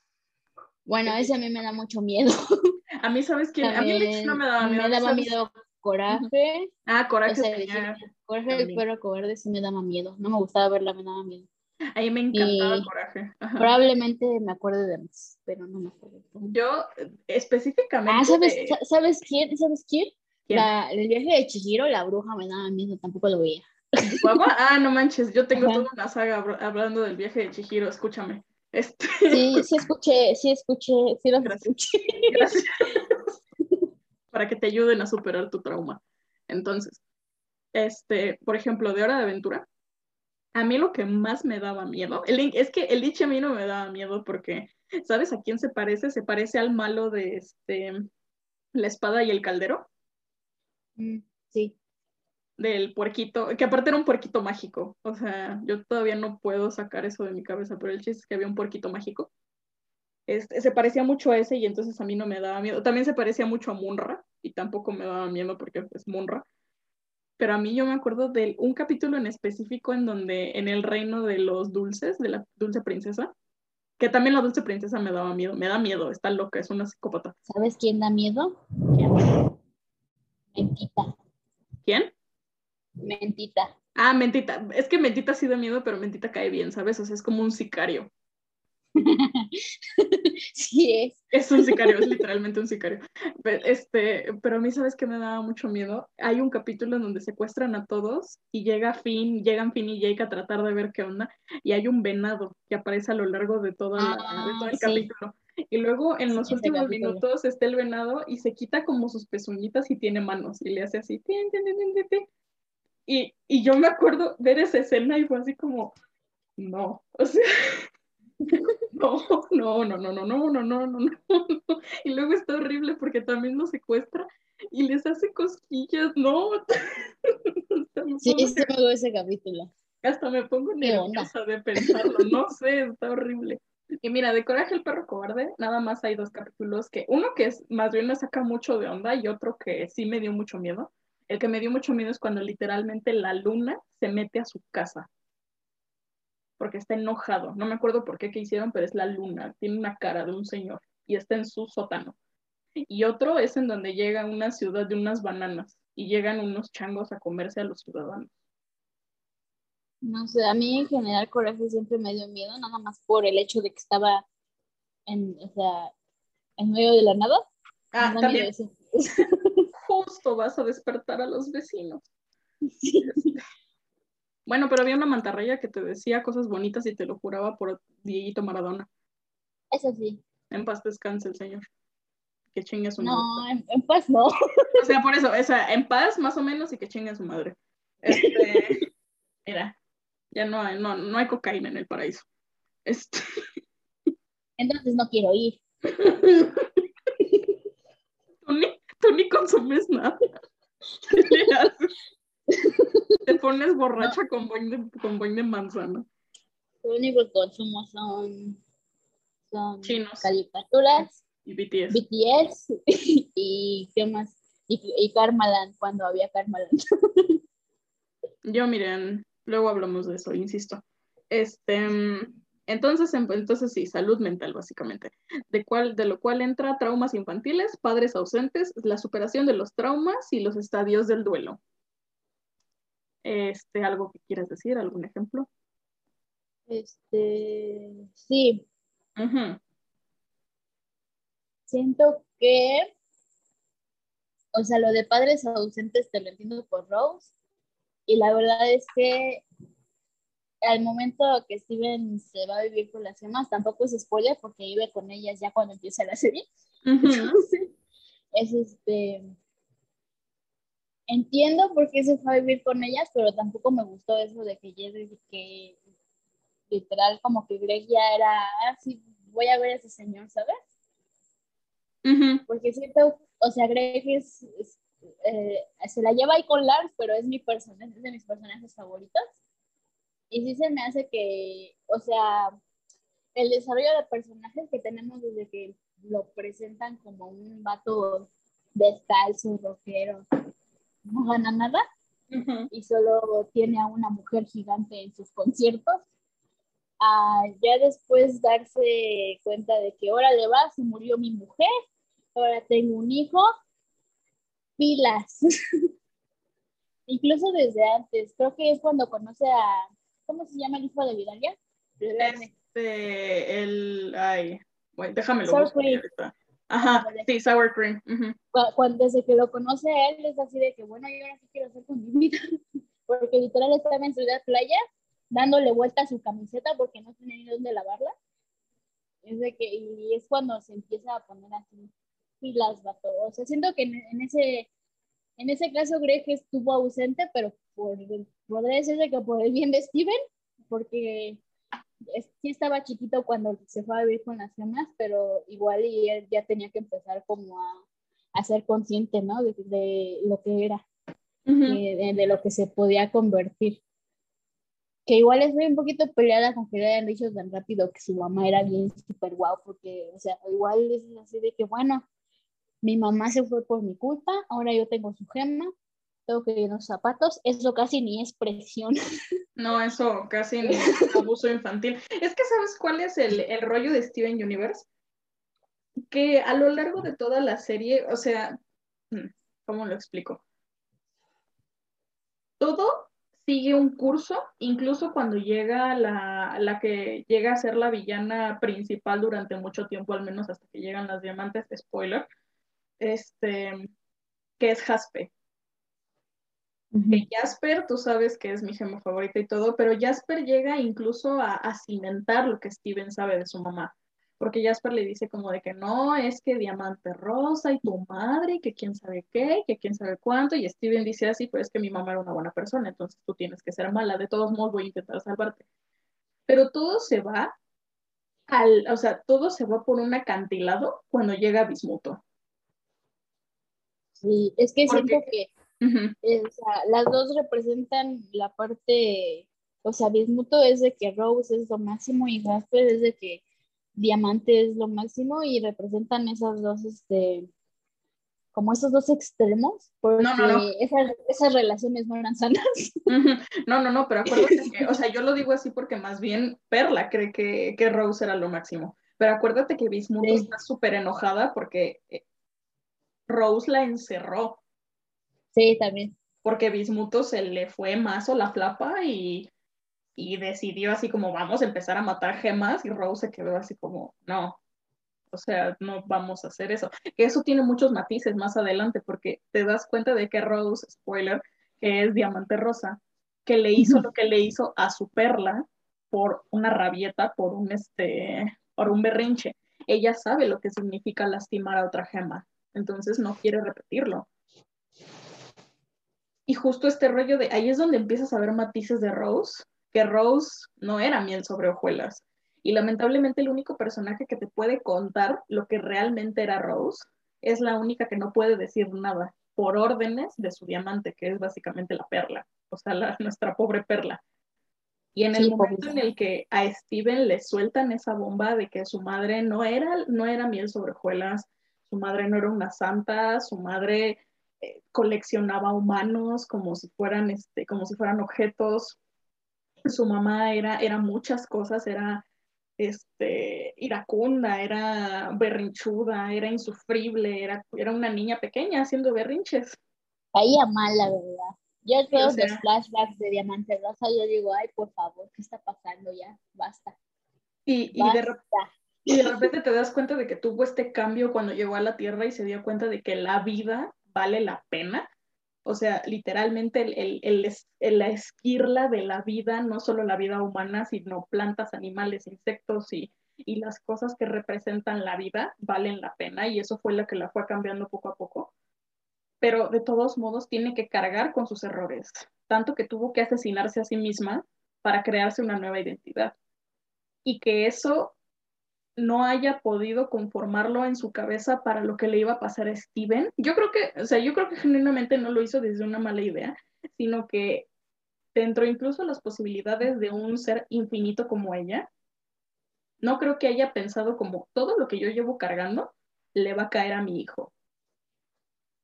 Bueno, ese a mí me da mucho miedo. <laughs> A mí, ¿sabes quién? A mí Lichi no me daba miedo. Me daba ¿sabes? miedo coraje. Ah, Coraje. O sea, dije, coraje el perro cobarde sí me daba miedo. No me gustaba verla, me daba miedo. Ahí me encantaba Y- Coraje. Ajá. Probablemente me acuerde de más, pero no me acuerdo. Yo, eh, específicamente. Ah, ¿sabes, de- ¿sabes quién? ¿Sabes quién? ¿Quién? La, el viaje de Chihiro, la bruja me daba miedo, tampoco lo veía. ¿Guagua? Ah, no manches, yo tengo Ajá. toda una saga habl- hablando del viaje de Chihiro, escúchame. Este, Sí, sí escuché, sí escuché, sí los Gracias. escuché. gracias. Para que te ayuden a superar tu trauma. Entonces, este, por ejemplo, de Hora de Aventura, a mí lo que más me daba miedo, el, Link- es que el Lich a mí no me daba miedo porque, ¿sabes a quién se parece? Se parece al malo de este, La espada y el caldero. Mm, Sí. del puerquito, que aparte era un puerquito mágico. O sea, yo todavía no puedo sacar eso de mi cabeza, pero el chiste es que había un puerquito mágico. Este, se parecía mucho a ese y entonces a mí no me daba miedo. También se parecía mucho a Munra y tampoco me daba miedo porque es Munra. Pero a mí yo me acuerdo de un capítulo en específico en donde en el reino de los dulces, de la dulce princesa, que también la dulce princesa me daba miedo, me da miedo, está loca, es una psicópata. ¿Sabes quién da miedo? Mentita. ¿Quién? Mentita. Ah, Mentita. Es que Mentita sí da miedo, pero Mentita cae bien, ¿sabes? O sea, es como un sicario. <laughs> Sí es. Es un sicario, es literalmente un sicario. Pe- Este, pero a mí, ¿sabes qué me daba mucho miedo? Hay un capítulo en donde secuestran a todos y llega Finn, llegan Finn y Jake a tratar de ver qué onda, y hay un venado que aparece a lo largo de, toda la- Ah, de todo el sí. capítulo. Y luego en los últimos minutos está el venado y se quita como sus pezuñitas y tiene manos y le hace así. tin, tin, tin. Y, y yo me acuerdo ver esa escena y fue así como, no, o sea, <laughs> <laughs> no, no, no, no, no, no, no, no, no, no. Y luego está horrible porque también los secuestra y les hace cosquillas, no. Sí, sí me ese capítulo. hasta me pongo nerviosa de pensarlo, no sé, está horrible. Y mira, de Coraje el perro cobarde, nada más hay dos capítulos que, uno que es más bien me saca mucho de onda y otro que sí me dio mucho miedo. El que me dio mucho miedo es cuando literalmente la luna se mete a su casa. Porque está enojado. No me acuerdo por qué que hicieron, pero es la luna. Tiene una cara de un señor y está en su sótano. Y otro es en donde llega una ciudad de unas bananas y llegan unos changos a comerse a los ciudadanos. No sé, a mí en general Coraje siempre me dio miedo, nada más por el hecho de que estaba en, o sea, en medio de la nada. Ah, también <laughs> justo vas a despertar a los vecinos. Sí. Bueno, pero había una mantarraya que te decía cosas bonitas y te lo juraba por Dieguito Maradona. Eso sí. En paz descanse el señor. Que chingue a su madre. No, en, en paz no. O sea, por eso, o sea, en paz más o menos y que chingue a su madre. Este, <laughs> mira, ya no hay, no, no hay cocaína en el paraíso. Este, Entonces no quiero ir. <laughs> tú, ni, tú ni consumes nada. <laughs> <laughs> Te pones borracha con boing de, con boing de manzana. Lo único que consumo son, son Chinos. caricaturas, Y BTS. BTS <laughs> y qué más. Y, y Karmaland, cuando había Karmaland. <laughs> Yo, miren, luego hablamos de eso, insisto. Este, entonces, em- entonces sí, salud mental, básicamente. De, cual, de lo cual entra traumas infantiles, padres ausentes, la superación de los traumas y los estadios del duelo. Este, ¿algo que quieras decir? ¿Algún ejemplo? Este, sí, siento que o sea, lo de padres ausentes te lo entiendo por Rose. Y la verdad es que al momento que Steven se va a vivir con las gemas, tampoco es spoiler porque vive con ellas ya cuando empieza la serie. <laughs> es este. Entiendo por qué se fue a vivir con ellas, pero tampoco me gustó eso de que que literal como que Greg ya era, ah, sí, voy a ver a ese señor, ¿sabes? Porque siento, o sea, Greg es, eh, se la lleva ahí con Lars, pero es mi personaje, es de mis personajes favoritos. Y sí se me hace que, o sea, el desarrollo de personajes que tenemos desde que lo presentan como un vato descalzo, rockero, no gana nada y solo tiene a una mujer gigante en sus conciertos. a ya después darse cuenta de que ahora le va, se murió mi mujer, ahora tengo un hijo, pilas. <laughs> Incluso desde antes, creo que es cuando conoce a ¿cómo se llama el hijo de Vidalia? Este, el, ay, bueno, déjame lo Sour cream. Ajá, sí, sour cream. Cuando desde que lo conoce a él es así de que, bueno, yo ahora sí quiero hacer con mi vida, <laughs> porque literal estaba en Ciudad Playa dándole vuelta a su camiseta porque no tenía ni dónde lavarla. Es de que, y es cuando se empieza a poner así pilas, vato. O sea, siento que en, ese, en ese caso Greg estuvo ausente, pero por podría decirse que por el bien de Steven, porque sí estaba chiquito cuando se fue a vivir con las gemas, pero igual y él ya tenía que empezar como a, ser consciente, ¿no? De, lo que era, de, lo que se podía convertir. Que igual estoy un poquito peleada con que le hayan dicho tan rápido que su mamá era bien súper guau, porque, o sea, igual es así de que, bueno, mi mamá se fue por mi culpa, ahora yo tengo su gema, tengo que ir los zapatos, eso casi ni es presión. <laughs> No, eso casi ni es abuso infantil. Es que sabes cuál es el, el rollo de Steven Universe? Que a lo largo de toda la serie, o sea, mm, ¿cómo lo explico? Todo sigue un curso, incluso cuando llega la, la, que llega a ser la villana principal durante mucho tiempo, al menos hasta que llegan las diamantes, spoiler, este, que es Jaspe. Jasper, tú sabes que es mi gema favorita y todo, pero Jasper llega incluso a, cimentar lo que Steven sabe de su mamá. Porque Jasper le dice como de que no, es que Diamante Rosa y tu madre, y que quién sabe qué, que quién sabe cuánto, y Steven dice así, pero es que mi mamá era una buena persona, entonces tú tienes que ser mala, de todos modos voy a intentar salvarte. Pero todo se va al, o sea, todo se va por un acantilado cuando llega Bismuto. Sí, es que siento que eh, o sea, las dos representan la parte, o sea, Bismuto es de que Rose es lo máximo y Jasper es de que Diamante es lo máximo y representan esas dos, este, como esos dos extremos, porque no, no, no. Esas, esas, relaciones no eran sanas. No, no, no, pero acuérdate que, o sea, yo lo digo así porque más bien Perla cree que, que Rose era lo máximo, pero acuérdate que Bismuto está súper enojada porque eh, Rose la encerró Sí, también. Porque Bismuto se le fue más o la flapa y, y decidió así como vamos a empezar a matar gemas y Rose se quedó así como no, o sea, no vamos a hacer eso. Que eso tiene muchos matices más adelante porque te das cuenta de que Rose, spoiler, que es Diamante Rosa, que le hizo lo que le hizo a su perla por una rabieta, por un este, por un berrinche. Ella sabe lo que significa lastimar a otra gema, entonces no quiere repetirlo. Y justo este rollo de ahí es donde empiezas a ver matices de Rose, que Rose no era miel sobre hojuelas. Y lamentablemente el único personaje que te puede contar lo que realmente era Rose es la única que no puede decir nada por órdenes de su diamante, que es básicamente la perla, o sea, la, <laughs> nuestra pobre perla. Y en el momento en el que a Steven le sueltan esa bomba de que su madre no era, no era miel sobre hojuelas, su madre no era una santa, su madre eh, coleccionaba humanos como si fueran, este, como si fueran objetos. Su mamá era, era muchas cosas, era este, iracunda, era berrinchuda, era insufrible, era, era una niña pequeña haciendo berrinches. Caía mal, la verdad. Yo veo los flashbacks de Diamante Rosa, yo digo, ay, por favor, ¿qué está pasando ya? Basta. Y, y, de, y de repente te das cuenta de que tuvo este cambio cuando llegó a la Tierra y se dio cuenta de que la vida vale la pena. O sea, literalmente el, la esquirla de la vida, no solo la vida humana, sino plantas, animales, insectos y, y las cosas que representan la vida valen la pena. Y eso fue lo que la fue cambiando poco a poco. Pero de todos modos tiene que cargar con sus errores, tanto que tuvo que asesinarse a sí misma para crearse una nueva identidad. Y que eso no haya podido conformarlo en su cabeza para lo que le iba a pasar a Steven. Yo creo que, o sea, yo creo que genuinamente no lo hizo desde una mala idea, sino que dentro incluso las posibilidades de un ser infinito como ella, no creo que haya pensado como todo lo que yo llevo cargando le va a caer a mi hijo.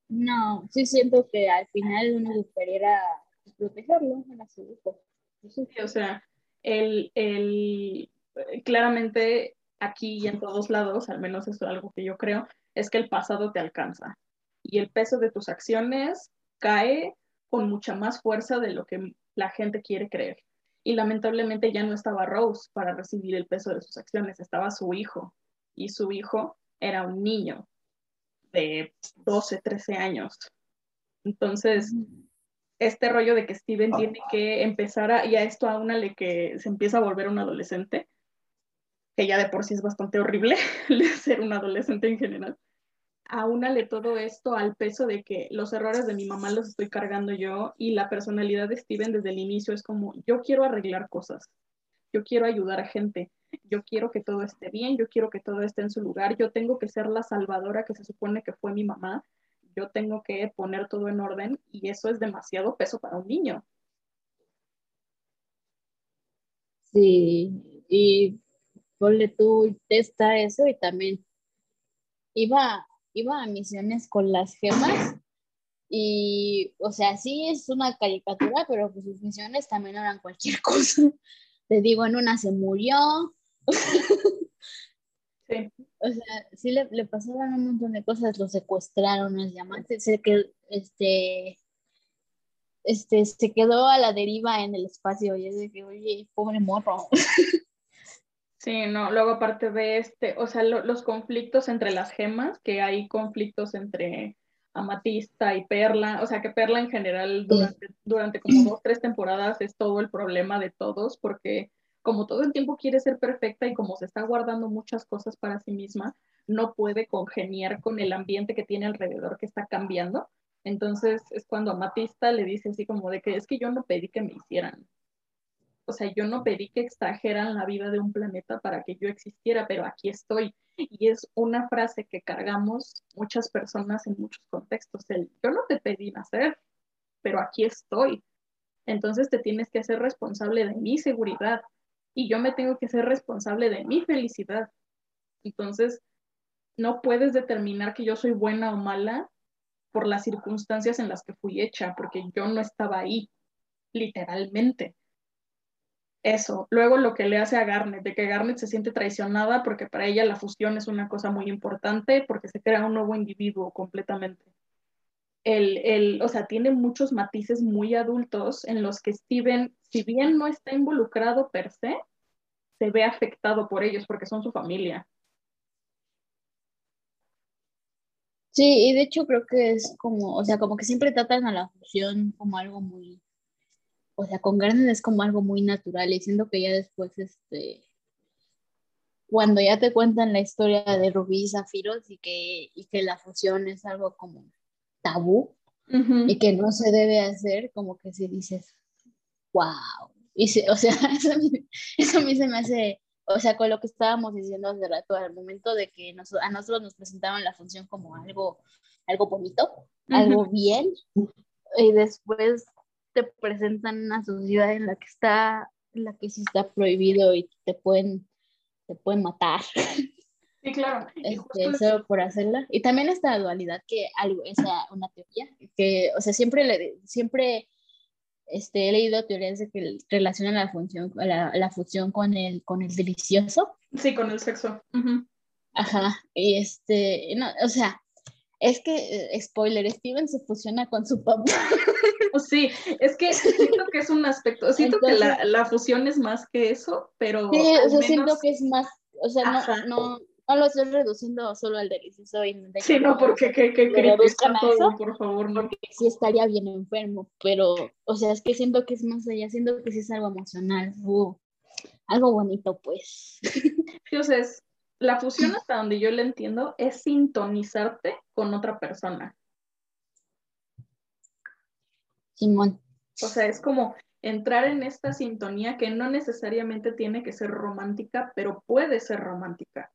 No, sí siento que al final uno debería protegerlo a su hijo. Sí, o sea, el, el, claramente aquí y en todos lados, al menos eso es algo que yo creo, es que el pasado te alcanza y el peso de tus acciones cae con mucha más fuerza de lo que la gente quiere creer. Y lamentablemente ya no estaba Rose para recibir el peso de sus acciones, estaba su hijo. Y su hijo era un niño de 12, 13 años. Entonces, este rollo de que Steven tiene que empezar a, y a esto a una le que se empieza a volver un adolescente, que ya de por sí es bastante horrible <laughs> ser un adolescente en general. Aúnale todo esto al peso de que los errores de mi mamá los estoy cargando yo y la personalidad de Steven desde el inicio es como, yo quiero arreglar cosas, yo quiero ayudar a gente, yo quiero que todo esté bien, yo quiero que todo esté en su lugar, yo tengo que ser la salvadora que se supone que fue mi mamá, yo tengo que poner todo en orden y eso es demasiado peso para un niño. Sí, y ponle tú, testa eso y también iba, iba a misiones con las gemas y, o sea, sí es una caricatura, pero pues sus misiones también eran cualquier <laughs> cosa. Te digo, en una se murió. Sí. O sea, sí le, le, pasaron un montón de cosas, lo secuestraron, los diamantes, sé que este, este, se quedó a la deriva en el espacio y es de que, oye, pobre morro. <laughs> Sí, no, luego aparte de este, o sea, los conflictos entre las gemas, que hay conflictos entre Amatista y Perla, o sea, que Perla en general durante, durante como dos, tres temporadas es todo el problema de todos, porque como todo el tiempo quiere ser perfecta y como se está guardando muchas cosas para sí misma, no puede congeniar con el ambiente que tiene alrededor que está cambiando. Entonces es cuando Amatista le dice así como de que es que yo no pedí que me hicieran, o sea, yo no pedí que extrajeran la vida de un planeta para que yo existiera, pero aquí estoy. Y es una frase que cargamos muchas personas en muchos contextos. El, yo no te pedí nacer, pero aquí estoy. Entonces te tienes que hacer responsable de mi seguridad y yo me tengo que ser responsable de mi felicidad. Entonces, no puedes determinar que yo soy buena o mala por las circunstancias en las que fui hecha, porque yo no estaba ahí, literalmente eso. Luego lo que le hace a Garnet, de que Garnet se siente traicionada porque para ella la fusión es una cosa muy importante porque se crea un nuevo individuo completamente. El, el, o sea, tiene muchos matices muy adultos en los que Steven, si bien no está involucrado per se, se ve afectado por ellos porque son su familia. Sí, y de hecho creo que es como, o sea, como que siempre tratan a la fusión como algo muy o sea, con Garnet es como algo muy natural y siento que ya después, este, cuando ya te cuentan la historia de Rubí y Zafiros y que, y que la fusión es algo como tabú y que no se debe hacer, como que si dices, wow. Y o sea, <laughs> eso a, mí, eso a mí se me hace, o sea, con lo que estábamos diciendo hace rato, al momento de que a nosotros nos presentaban la función como algo, algo bonito, algo bien, y después te presentan una sociedad en la que está, en la que sí está prohibido y te pueden, te pueden matar. Sí, claro. Este, solo por hacerla. Y también esta dualidad que algo, es una teoría, que, o sea, siempre, le, siempre este, he leído teorías de que relacionan la función, la, la fusión con el, con el delicioso. Sí, con el sexo. Ajá, y este, no, o sea, es que, eh, spoiler, Steven se fusiona con su papá. <laughs> Sí, es que siento que es un aspecto, siento que la, la, fusión es más que eso, pero... Sí, o sea, siento que es más, o sea, no, no, no lo estoy reduciendo solo al delicioso. Y de sí, no, porque que, que, todo, por favor, no. Porque sí estaría bien enfermo, pero, o sea, es que siento que es más allá, siento que sí es algo emocional, uh, algo bonito, pues. Entonces, la fusión hasta donde yo le entiendo es sintonizarte con otra persona. Simón. O sea, es como entrar en esta sintonía que no necesariamente tiene que ser romántica, pero puede ser romántica.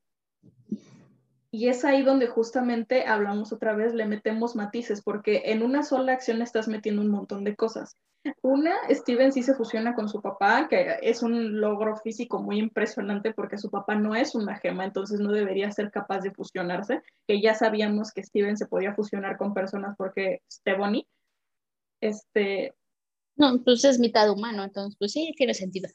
Y es ahí donde justamente hablamos otra vez, le metemos matices, porque en una sola acción estás metiendo un montón de cosas. Una, Steven sí se fusiona con su papá, que es un logro físico muy impresionante porque su papá no es una gema, entonces no debería ser capaz de fusionarse, que ya sabíamos que Steven se podía fusionar con personas porque Stevoni, este, no, pues es mitad humano, entonces pues sí, tiene sentido.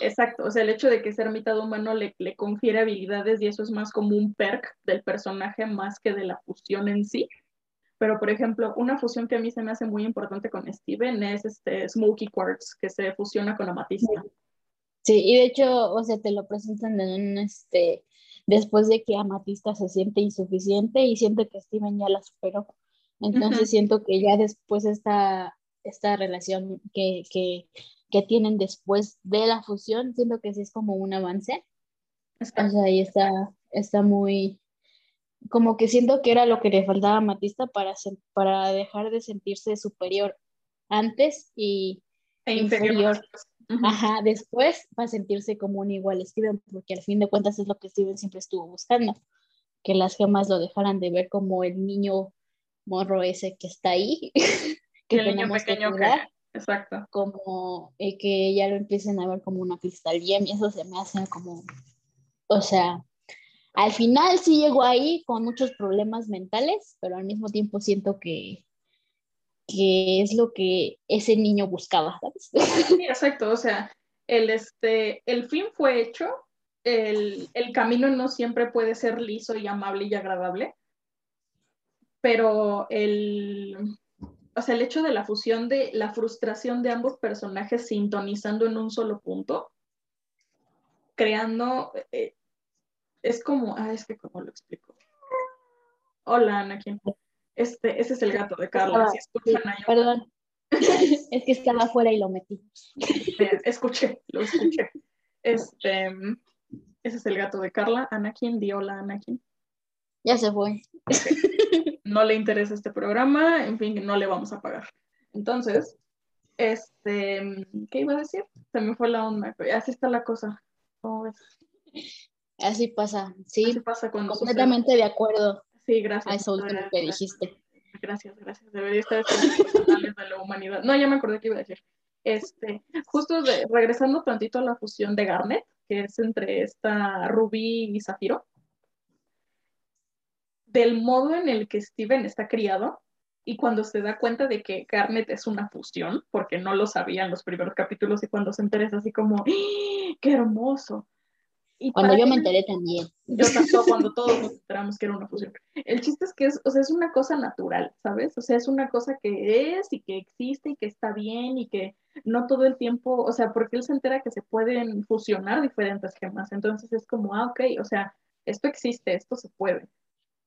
exacto, o sea, el hecho de que ser mitad humano le, le, confiere habilidades y eso es más como un perk del personaje más que de la fusión en sí. Pero, por ejemplo, una fusión que a mí se me hace muy importante con Steven es este Smoky Quartz, que se fusiona con Amatista. Sí, y de hecho, o sea, te lo presentan en un, este, después de que Amatista se siente insuficiente y siente que Steven ya la superó. Entonces siento que ya después está esta relación que, que, que, tienen después de la fusión, siento que sí es como un avance. O sea, ahí está, está muy, como que siento que era lo que le faltaba a Matista para, para dejar de sentirse superior antes y e inferior. Ajá, después va a sentirse como un igual Steven, porque al fin de cuentas es lo que Steven siempre estuvo buscando, que las gemas lo dejaran de ver como el niño morro ese que está ahí <laughs> que el niño pequeño que, exacto. Como eh, que ya lo empiecen a ver como una cristal y eso se me hace como, o sea, al final sí llegó ahí con muchos problemas mentales, pero al mismo tiempo siento que, que es lo que ese niño buscaba, ¿sabes? <laughs> Sí, exacto, o sea, el, este, el fin fue hecho, el, el camino no siempre puede ser liso y amable y agradable, pero el, o sea, el hecho de la fusión de la frustración de ambos personajes sintonizando en un solo punto, creando, eh, es como, ah, es que cómo lo explico. Hola, Anakin. Este, ese es el gato de Carla, si escuchan ahí. Perdón. <laughs> es que estaba afuera y lo metí. escuché, lo escuché. Este, ese es el gato de Carla. Anakin, di hola, Anakin. Ya se fue no le interesa este programa, en fin, no le vamos a pagar. Entonces, este, ¿qué iba a decir? Se me fue la onda, así está la cosa. Así pasa, sí. Así pasa cuando Completamente de acuerdo. Sí, gracias. A eso último que dijiste. Gracias, gracias. Debería estar en de la humanidad. No, ya me acordé qué iba a decir. Este, justo regresando tantito a la fusión de Garnet, que es entre esta Rubí y Zafiro del modo en el que Steven está criado y cuando se da cuenta de que Garnet es una fusión, porque no lo sabía en los primeros capítulos y cuando se entera es así como, ¡Ah! ¡qué hermoso! Y cuando yo me enteré también. Yo tampoco, <laughs> cuando todos nos enteramos que era una fusión. El chiste es que es, o sea, es una cosa natural, ¿sabes? O sea, es una cosa que es y que existe y que está bien y que no todo el tiempo, o sea, porque él se entera que se pueden fusionar diferentes gemas. Entonces es como, ah, ok, o sea, esto existe, esto se puede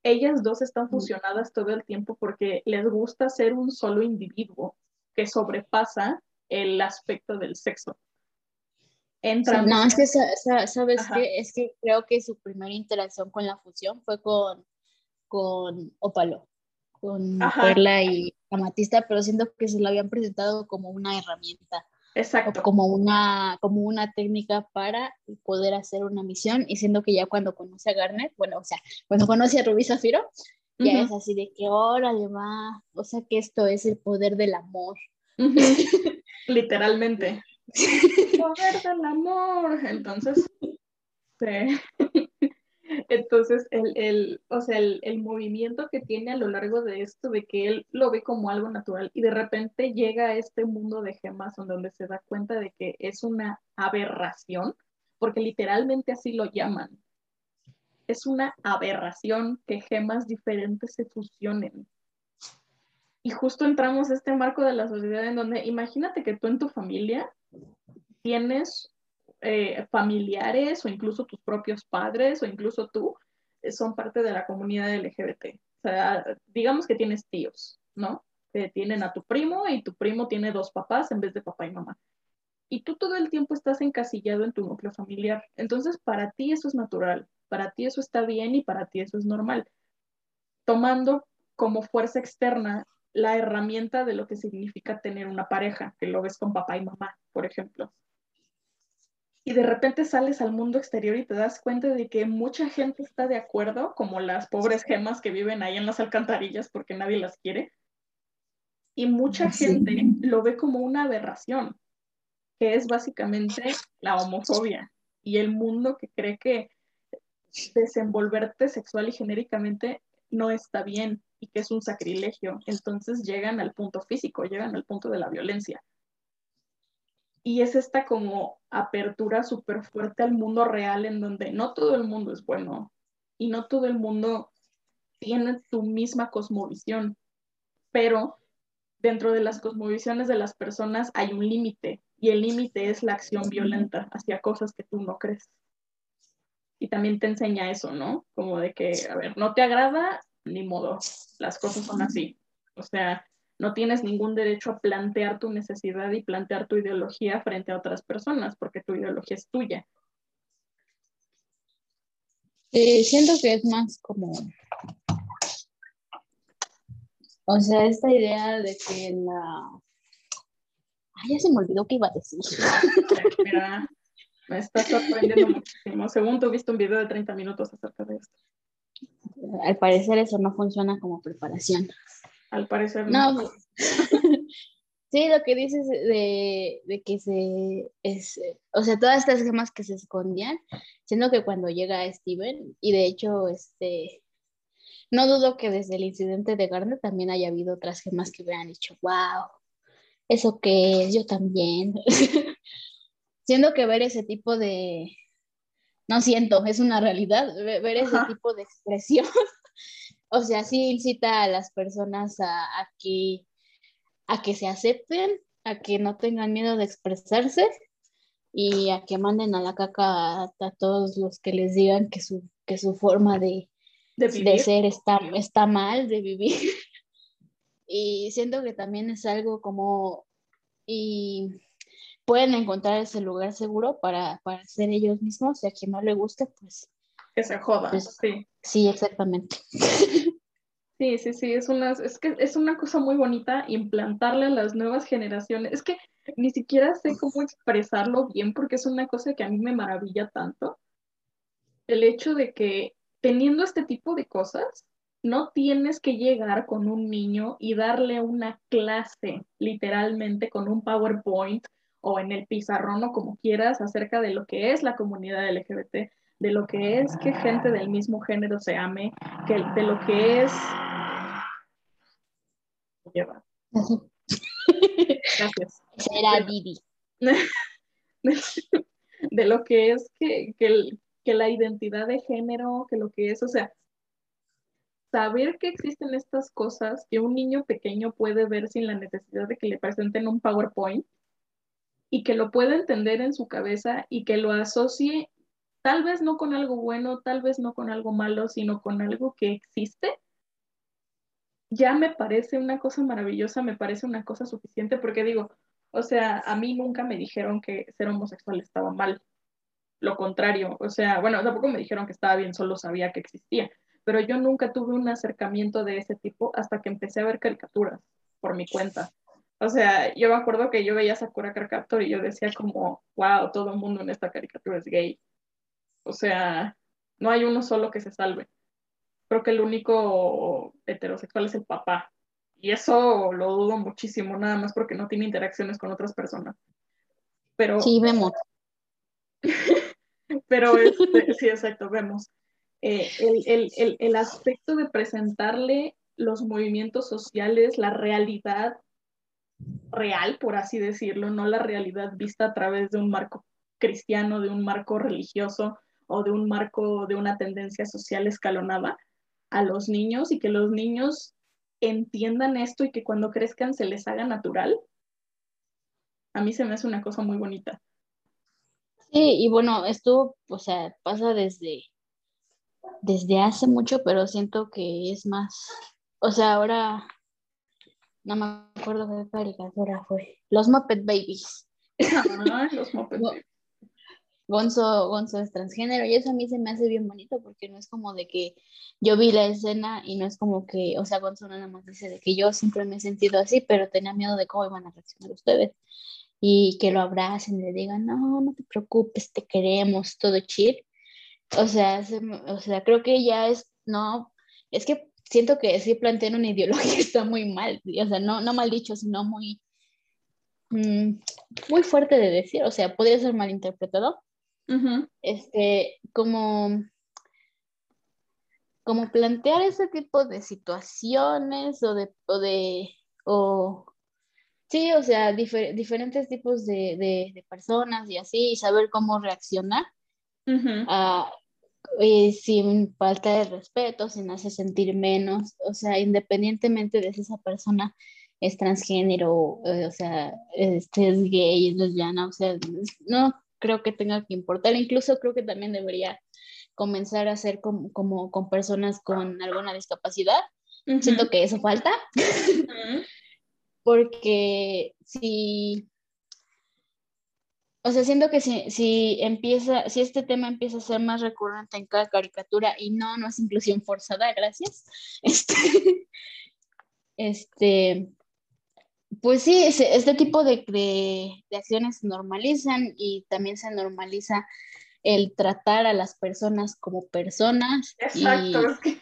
ellas dos están fusionadas todo el tiempo porque les gusta ser un solo individuo que sobrepasa el aspecto del sexo. No, es que, ¿sabes qué? Es que creo que su primera interacción con la fusión fue con, con Ópalo, con Perla y Amatista, pero siento que se lo habían presentado como una herramienta. Exacto. como una, como una técnica para poder hacer una misión, y siendo que ya cuando conoce a Garnet, bueno, o sea, cuando conoce a Rubí Zafiro, ya es así de que órale va, o sea que esto es el poder del amor. <laughs> Literalmente. <laughs> poder del amor. Entonces, sí. <laughs> Entonces, el, el, o sea, el, el, movimiento que tiene a lo largo de esto, de que él lo ve como algo natural y de repente llega a este mundo de gemas donde se da cuenta de que es una aberración, porque literalmente así lo llaman. Es una aberración que gemas diferentes se fusionen. Y justo entramos a este marco de la sociedad en donde imagínate que tú en tu familia tienes eh, familiares o incluso tus propios padres o incluso tú eh, son parte de la comunidad LGBT. O sea, digamos que tienes tíos, ¿no? Que tienen a tu primo y tu primo tiene dos papás en vez de papá y mamá. Y tú todo el tiempo estás encasillado en tu núcleo familiar. Entonces, para ti eso es natural, para ti eso está bien y para ti eso es normal. Tomando como fuerza externa la herramienta de lo que significa tener una pareja, que lo ves con papá y mamá, por ejemplo. Y de repente sales al mundo exterior y te das cuenta de que mucha gente está de acuerdo, como las pobres gemas que viven ahí en las alcantarillas porque nadie las quiere. Y mucha gente lo ve como una aberración, que es básicamente la homofobia y el mundo que cree que desenvolverte sexual y genéricamente no está bien y que es un sacrilegio. Entonces llegan al punto físico, llegan al punto de la violencia. Y es esta como apertura súper fuerte al mundo real en donde no todo el mundo es bueno y no todo el mundo tiene tu misma cosmovisión, pero dentro de las cosmovisiones de las personas hay un límite y el límite es la acción violenta hacia cosas que tú no crees. Y también te enseña eso, ¿no? Como de que, a ver, no te agrada, ni modo, las cosas son así. O sea, no tienes ningún derecho a plantear tu necesidad y plantear tu ideología frente a otras personas, porque tu ideología es tuya. Eh, siento que es más como, o sea, esta idea de que la... Ay, ya se me olvidó qué iba a decir. Mira, me está sorprendiendo muchísimo. Según tú viste un video de 30 minutos acerca de esto. Al parecer eso no funciona como preparación. Al parecer no. no. <laughs> sí, lo que dices de, de, que se, es, o sea, todas estas gemas que se escondían, siendo que cuando llega Steven, y de hecho, este, no dudo que desde el incidente de Garner también haya habido otras gemas que hubieran dicho, wow, eso que es, yo también. <laughs> siendo que ver ese tipo de, no siento, es una realidad ver ese tipo de expresión. <laughs> o sea, sí incita a las personas a, que, a que se acepten, a que no tengan miedo de expresarse y a que manden a la caca a, todos los que les digan que su, que su forma de, de, ser está, está mal, de vivir. <laughs> y siento que también es algo como, y pueden encontrar ese lugar seguro para, para ser ellos mismos y a quien no le guste, pues... Que se joda, pues, sí. Sí, exactamente. <laughs> Sí, sí, sí, es una, es que es una cosa muy bonita implantarle a las nuevas generaciones. Es que ni siquiera sé cómo expresarlo bien porque es una cosa que a mí me maravilla tanto. El hecho de que teniendo este tipo de cosas, no tienes que llegar con un niño y darle una clase, literalmente con un PowerPoint o en el pizarrón o como quieras acerca de lo que es la comunidad LGBT, de lo que es que gente del mismo género se ame, que, de lo que es... Gracias. Será Didi. <laughs> De lo que es que, que, que la identidad de género, que lo que es, o sea, saber que existen estas cosas que un niño pequeño puede ver sin la necesidad de que le presenten un PowerPoint y que lo pueda entender en su cabeza y que lo asocie tal vez no con algo bueno, tal vez no con algo malo, sino con algo que existe, ya me parece una cosa maravillosa, me parece una cosa suficiente porque digo, o sea, a mí nunca me dijeron que ser homosexual estaba mal. Lo contrario, o sea, bueno, tampoco me dijeron que estaba bien, solo sabía que existía, pero yo nunca tuve un acercamiento de ese tipo hasta que empecé a ver caricaturas por mi cuenta. O sea, yo me acuerdo que yo veía Sakura Carcaptor y yo decía como, wow, todo el mundo en esta caricatura es gay. O sea, no hay uno solo que se salve. Creo que el único heterosexual es el papá. Y eso lo dudo muchísimo, nada más porque no tiene interacciones con otras personas. Pero... Sí, vemos. <laughs> Pero este, sí, exacto, vemos. Eh, el, el, el aspecto de presentarle los movimientos sociales, la realidad real, por así decirlo, no la realidad vista a través de un marco cristiano, de un marco religioso o de un marco de una tendencia social escalonada a los niños y que los niños entiendan esto y que cuando crezcan se les haga natural, a mí se me hace una cosa muy bonita. Sí, y bueno, esto, o sea, pasa desde, desde hace mucho, pero siento que es más, o sea, ahora no me acuerdo qué caricatura fue. Los Muppet Babies. Ay, los Muppet. <laughs> Babies. Gonzo, Gonzo es transgénero y eso a mí se me hace bien bonito porque no es como de que yo vi la escena y no es como que, o sea, Gonzo nada más dice de que yo siempre me he sentido así, pero tenía miedo de cómo iban a reaccionar ustedes y que lo abracen y le digan, no, no te preocupes, te queremos, todo chill. O sea, se o sea, creo que ya es, no, es que siento que sí plantean una ideología <laughs> que está muy mal, o sea, no, no mal dicho, sino muy, mm, muy fuerte de decir, o sea, podría ser malinterpretado, Ujú. este, como, como plantear ese tipo de situaciones o de, o de, o, sí, o sea, difer- diferentes tipos de, de, de personas y así, y saber cómo reaccionar a, eh, sin falta de respeto, sin hacer sentir menos, o sea, independientemente de si esa persona es transgénero, eh, o sea, este es gay, es lesbiana, o sea, no creo que tenga que importar, incluso creo que también debería comenzar a hacer como, como con personas con alguna discapacidad. Ujú. Siento que eso falta, Ujú. <laughs> porque si, o sea, siento que si, si empieza, si este tema empieza a ser más recurrente en cada caricatura y no, no es inclusión forzada, gracias, <laughs> este, este, pues sí, este tipo de, de, de acciones se normalizan y también se normaliza el tratar a las personas como personas y,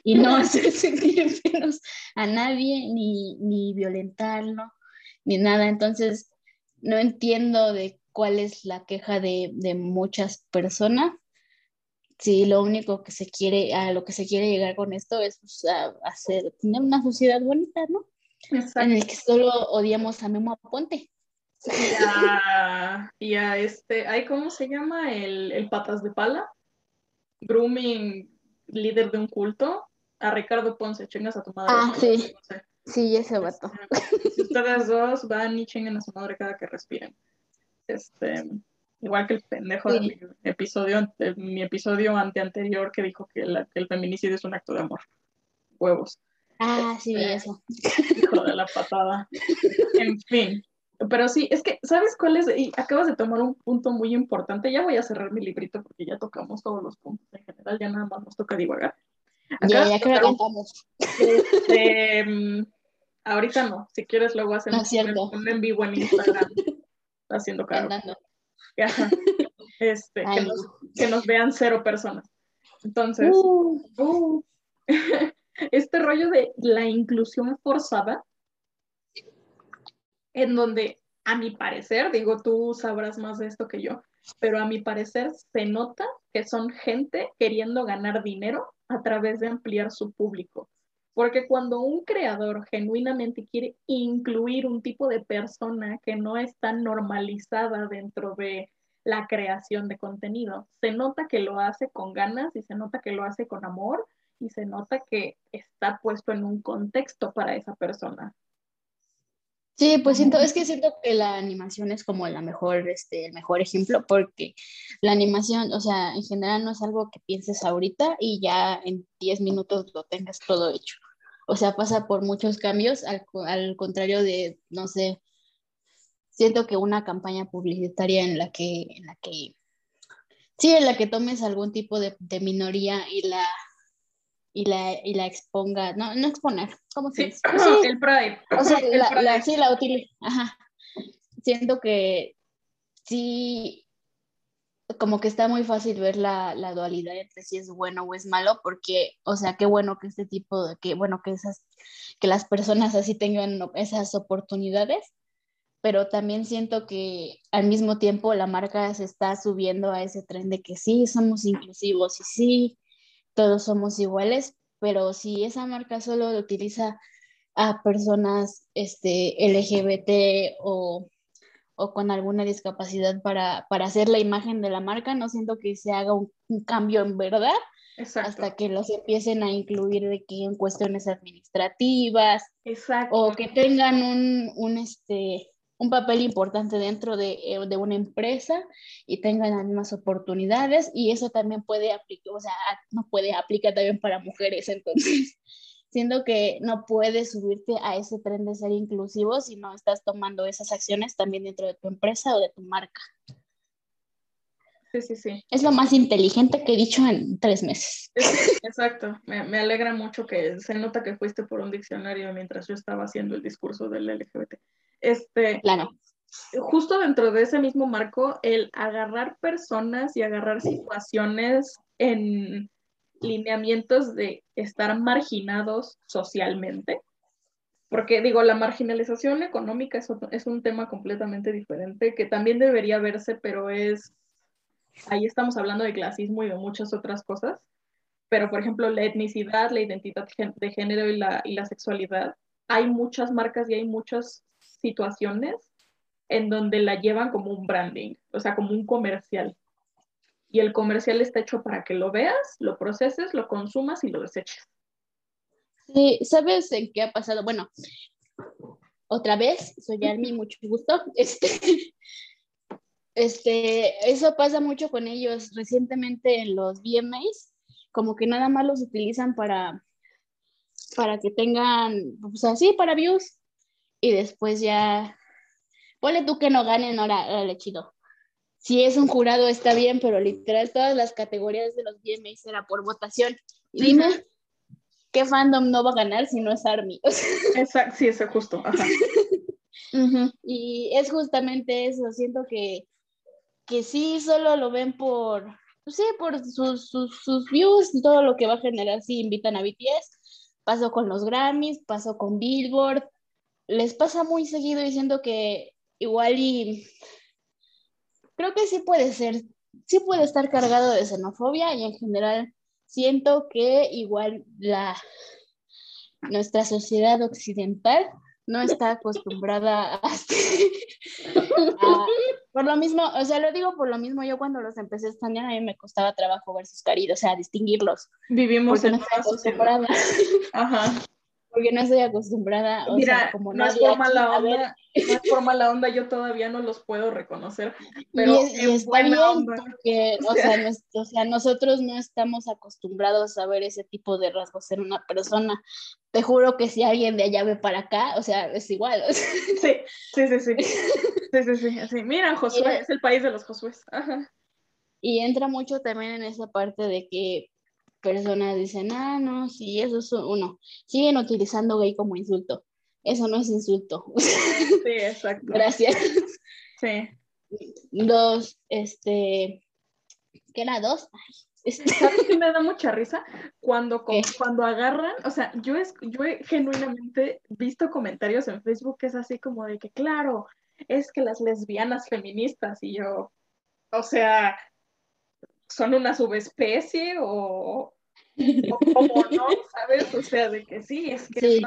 y no hacer <laughs> sentir menos a nadie, ni, ni violentarlo, ni nada. Entonces, no entiendo de cuál es la queja de, de muchas personas. Si lo único que se quiere, a lo que se quiere llegar con esto es pues, a- hacer, tener una sociedad bonita, ¿no? En exacto. el que solo odiamos a Memo Aponte. Y a, <laughs> y a este, ay, ¿cómo se llama? El, el patas de pala. Grooming, líder de un culto. A Ricardo Ponce, chingas a tu madre. Ah, sí. Ponce. Sí, ese vato. Este, Si ustedes dos van y chinguen a su madre cada que respiren. Este, igual que el pendejo de Sí. episodio, ante- mi episodio ante anterior que dijo que, la- que el feminicidio es un acto de amor. Huevos. Ah, sí, vi eso. Hijo de la patada. En fin. Pero sí, es que, ¿sabes cuál es? Y acabas de tomar un punto muy importante. Ya voy a cerrar mi librito porque ya tocamos todos los puntos en general, ya nada más nos toca divagar. Ya, Acabas ya de que tocar un- cantamos. este, mm, ahorita no, si quieres luego hacemos cierto. un en vivo en Instagram haciendo. <laughs> Ajá. Este, nos, que nos vean cero personas. Entonces, Uh, Uh, <laughs> este rollo de la inclusión forzada, en donde a mi parecer, digo, tú sabrás más de esto que yo, pero a mi parecer se nota que son gente queriendo ganar dinero a través de ampliar su público. Porque cuando un creador genuinamente quiere incluir un tipo de persona que no está normalizada dentro de la creación de contenido, se nota que lo hace con ganas y se nota que lo hace con amor y se nota que está puesto en un contexto para esa persona. Sí, pues siento, es que siento que la animación es como la mejor, este, el mejor ejemplo, porque la animación, o sea, en general no es algo que pienses ahorita y ya en 10 minutos lo tengas todo hecho. O sea, pasa por muchos cambios, al, al contrario de, no sé, siento que una campaña publicitaria en la que, en la que, sí, en la que tomes algún tipo de, de minoría y la, y la, y la exponga, no, no exponer, ¿cómo se dice? Sí, <clears throat> el Pride. o sea, <laughs> El la, Pride. la- sí, la utilizo. Ajá. Siento que sí, como que está muy fácil ver la, la dualidad entre si es bueno o es malo, porque, o sea, qué bueno que este tipo de, que bueno que esas, que las personas así tengan esas oportunidades, pero también siento que al mismo tiempo la marca se está subiendo a ese tren de que sí, somos inclusivos y sí, todos somos iguales, pero si esa marca solo lo utiliza a personas este, LGBT o, o con alguna discapacidad para, para hacer la imagen de la marca, no siento que se haga un, un cambio en verdad Exacto. hasta que los empiecen a incluir de que en cuestiones administrativas Exacto. o que tengan un, un este un papel importante dentro de, eh, de, una empresa y tengan las mismas oportunidades y eso también puede aplicar, o sea, no puede aplicar también para mujeres, entonces siendo que no puedes subirte a ese tren de ser inclusivo si no estás tomando esas acciones también dentro de tu empresa o de tu marca. Sí, sí, sí. Es lo más inteligente que he dicho en tres meses. <laughs> exacto. Me, me, alegra mucho que se nota que fuiste por un diccionario mientras yo estaba haciendo el discurso del LGBT. Este, claro. Justo dentro de ese mismo marco, el agarrar personas y agarrar situaciones en lineamientos de estar marginados socialmente, porque digo, la marginalización económica es, es un tema completamente diferente que también debería verse, pero es, ahí estamos hablando de clasismo y de muchas otras cosas, pero por ejemplo, la etnicidad, la identidad de género y la, y la sexualidad, hay muchas marcas y hay muchas situaciones en donde la llevan como un branding, o sea, como un comercial. Y el comercial está hecho para que lo veas, lo proceses, lo consumas y lo deseches. Sí, ¿sabes en qué ha pasado? Bueno, otra vez, soy Armi, mucho gusto. <laughs> Este, este, eso pasa mucho con ellos. Recientemente en los VMAs, como que nada más los utilizan para, para que tengan, pues así, para views. Y después ya, ponle tú que no ganen, ahora, le chido si es un jurado está bien, pero literal todas las categorías de los VMAs era por votación. Y dime, ¿qué fandom no va a ganar si no es ARMY? <laughs> Exacto, sí, eso es justo. <laughs> Y es justamente eso, siento que, que sí, solo lo ven por, pues sí, por sus, sus, sus views, todo lo que va a generar si invitan a BTS. Pasó con los Grammys, pasó con Billboard. Les pasa muy seguido diciendo que igual y creo que sí puede ser, sí puede estar cargado de xenofobia y en general siento que igual la nuestra sociedad occidental no está acostumbrada a, <laughs> por lo mismo, o sea, lo digo por lo mismo, yo cuando los empecé a extrañar a mí me costaba trabajo ver sus caritas, o sea, distinguirlos. Vivimos en no. Ajá porque no estoy acostumbrada. O Mira, sea, como no es por mala onda, no es por mala onda, yo todavía no los puedo reconocer, pero y, y está bien porque, <laughs> o sea, o sea, nosotros no estamos acostumbrados a ver ese tipo de rasgos en una persona. Te juro que si alguien de allá ve para acá, o sea, es igual. <laughs> Sí, sí, sí, sí. Sí, sí, sí. sí. Mira, Josué, es el país de los Josué. Ajá. Y entra mucho también en esa parte de que personas dicen, ah, no, sí, eso es uno. Siguen utilizando gay como insulto. Eso no es insulto. <laughs> Sí, exacto. Gracias. Sí. Dos, este, ¿qué era dos? <laughs> ¿Sabes qué me da mucha risa? Cuando, cuando agarran, o sea, yo, es, yo he genuinamente visto comentarios en Facebook que es así como de que, claro, es que las lesbianas feministas y yo, o sea, son una subespecie o como no, ¿sabes? O sea, de que sí, es que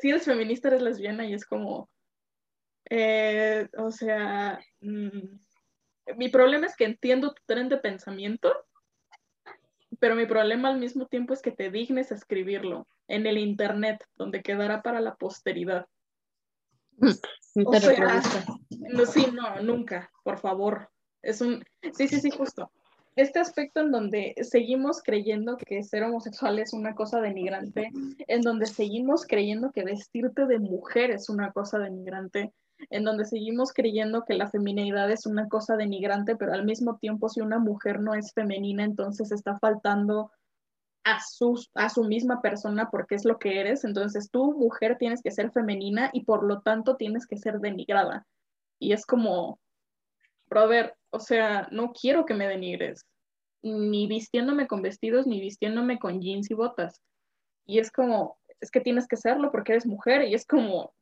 si eres feminista eres lesbiana y es como, eh, o sea, mm, mi problema es que entiendo tu tren de pensamiento, pero mi problema al mismo tiempo es que te dignes a escribirlo en el internet, donde quedará para la posteridad. O sea, no, sí, no, nunca, por favor. Es un, sí, sí, sí, justo este aspecto en donde seguimos creyendo que ser homosexual es una cosa denigrante, en donde seguimos creyendo que vestirte de mujer es una cosa denigrante, en donde seguimos creyendo que la feminidad es una cosa denigrante, pero al mismo tiempo si una mujer no es femenina, entonces está faltando a su, a su misma persona porque es lo que eres, entonces tú mujer tienes que ser femenina y por lo tanto tienes que ser denigrada. Y es como, brother, o sea, no quiero que me denigres, ni vistiéndome con vestidos, ni vistiéndome con jeans y botas. Y es como, es que tienes que serlo porque eres mujer, y es como,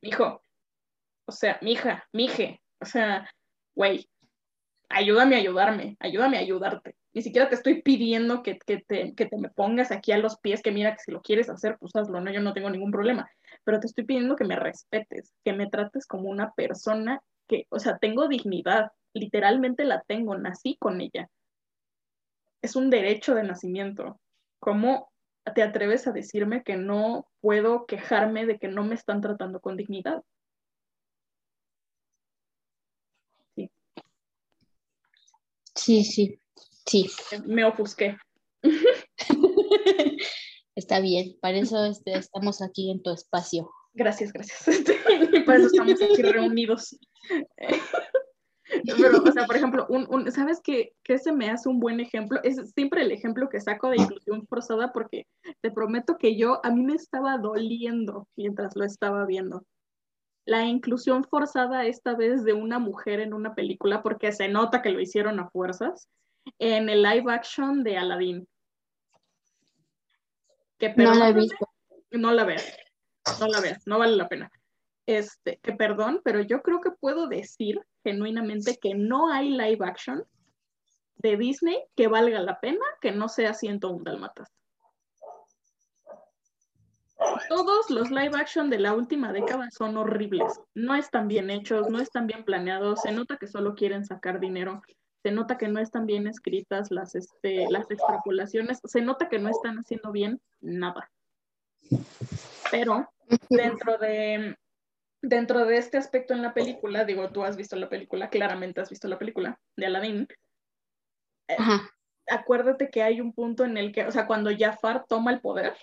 hijo, o sea, mija, mije, o sea, güey, ayúdame a ayudarme, ayúdame a ayudarte. Ni siquiera te estoy pidiendo que, que, te, que, te, me pongas aquí a los pies, que mira que si lo quieres hacer, pues hazlo, no, yo no tengo ningún problema, pero te estoy pidiendo que me respetes, que me trates como una persona que, o sea, tengo dignidad, literalmente la tengo, nací con ella. Es un derecho de nacimiento. ¿Cómo te atreves a decirme que no puedo quejarme de que no me están tratando con dignidad? Sí, sí, sí. sí. Me ofusqué. <laughs> Está bien, para eso este, estamos aquí en tu espacio. Gracias, gracias. <laughs> para eso estamos aquí reunidos. <laughs> Pero, o sea, por ejemplo, un, ¿sabes qué, qué, se me hace un buen ejemplo? Es siempre el ejemplo que saco de inclusión forzada porque te prometo que yo, a mí me estaba doliendo mientras lo estaba viendo. La inclusión forzada esta vez de una mujer en una película porque se nota que lo hicieron a fuerzas en el live action de Aladdin. Que, no la he visto. No la veas, no la veas, no vale la pena. Este, que perdón, pero yo creo que puedo decir genuinamente que no hay live action de Disney que valga la pena que no sea 101 Dalmatas. Todos los live action de la última década son horribles. No están bien hechos, no están bien planeados, se nota que solo quieren sacar dinero se nota que no están bien escritas las, este, las extrapolaciones, se nota que no están haciendo bien nada. Pero dentro de, dentro de este aspecto en la película, digo, tú has visto la película, claramente has visto la película de Aladdin. Eh, acuérdate que hay un punto en el que, o sea, cuando Jafar toma el poder,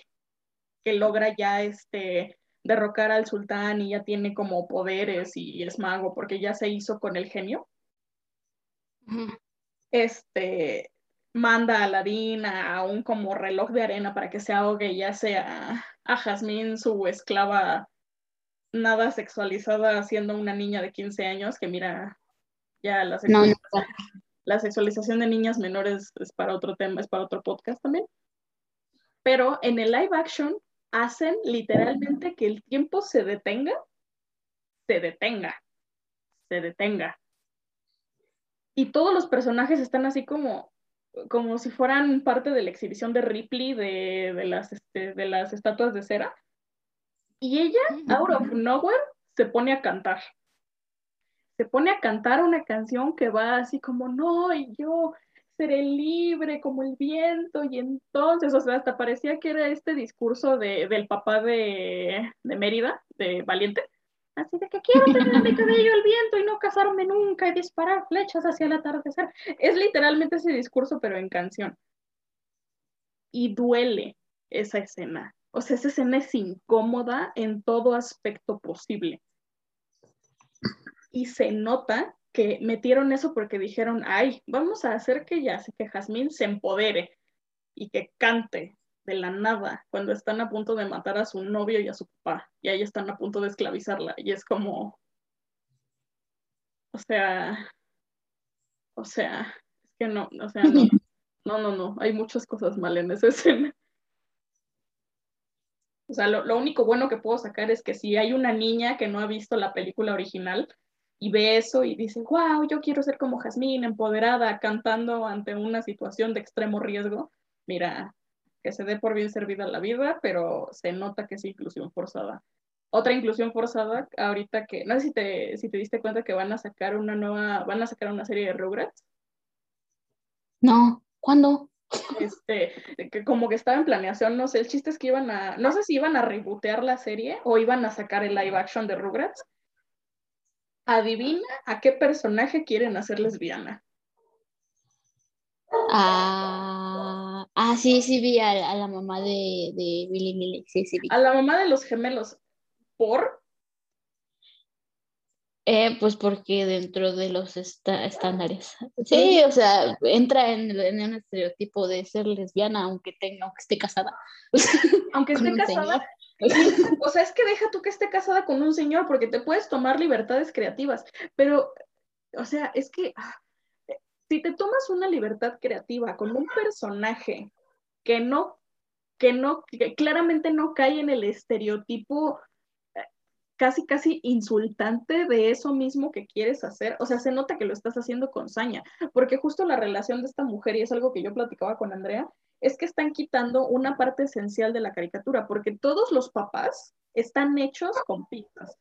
que logra ya este derrocar al sultán y ya tiene como poderes y es mago porque ya se hizo con el genio este, manda a Aladín a un como reloj de arena para que se ahogue, ya sea a Jazmín, su esclava nada sexualizada, siendo una niña de 15 años, que mira, ya la sexualización, la sexualización de niñas menores es para otro tema, es para otro podcast también. Pero en el live action hacen literalmente que el tiempo se detenga, se detenga, se detenga y todos los personajes están así como, como si fueran parte de la exhibición de Ripley de, las, este, de las estatuas de cera. Y ella, out of nowhere, se pone a cantar. Se pone a cantar una canción que va así como, no, y yo seré libre como el viento. Y entonces, o sea, hasta parecía que era este discurso de, del papá de, de Mérida, de Valiente Así de que quiero tener mi <laughs> cabello al viento y no casarme nunca y disparar flechas hacia el atardecer. Es literalmente ese discurso, pero en canción. Y duele esa escena. O sea, esa escena es incómoda en todo aspecto posible. Y se nota que metieron eso porque dijeron, ay, vamos a hacer que ya, que Jazmín se empodere y que cante de la nada cuando están a punto de matar a su novio y a su papá y ahí están a punto de esclavizarla y es como o sea o sea es que no o sea no. <laughs> No no no hay muchas cosas mal en esa escena o sea lo, lo único bueno que puedo sacar es que si hay una niña que no ha visto la película original y ve eso y dice, wow, yo quiero ser como Jazmín, empoderada, cantando ante una situación de extremo riesgo. Mira, que se dé por bien servida la vida, pero se nota que es inclusión forzada. Otra inclusión forzada, ahorita que, no sé si te, si te diste cuenta que van a sacar una nueva, van a sacar una serie de Rugrats. No, ¿cuándo? <laughs> Este, que como que estaba en planeación, no sé, el chiste es que iban a, no sé si iban a rebootear la serie o iban a sacar el live action de Rugrats. Adivina a qué personaje quieren hacer lesbiana. Ah, ah, sí, sí vi a, la mamá de, de Billy Millie, sí, sí vi. A la mamá de los gemelos. ¿Por? Eh, pues porque dentro de los estándares. Sí, o sea, entra en, en, un estereotipo de ser lesbiana aunque tenga, aunque esté casada. <laughs> Aunque esté casada. <laughs> O sea, es que deja tú que esté casada con un señor porque te puedes tomar libertades creativas, pero, o sea, es que ah, si te tomas una libertad creativa con un personaje que no, que no, que claramente no cae en el estereotipo casi, casi insultante de eso mismo que quieres hacer. O sea, se nota que lo estás haciendo con saña, porque justo la relación de esta mujer, y es algo que yo platicaba con Andrea, es que están quitando una parte esencial de la caricatura, porque todos los papás están hechos con pistas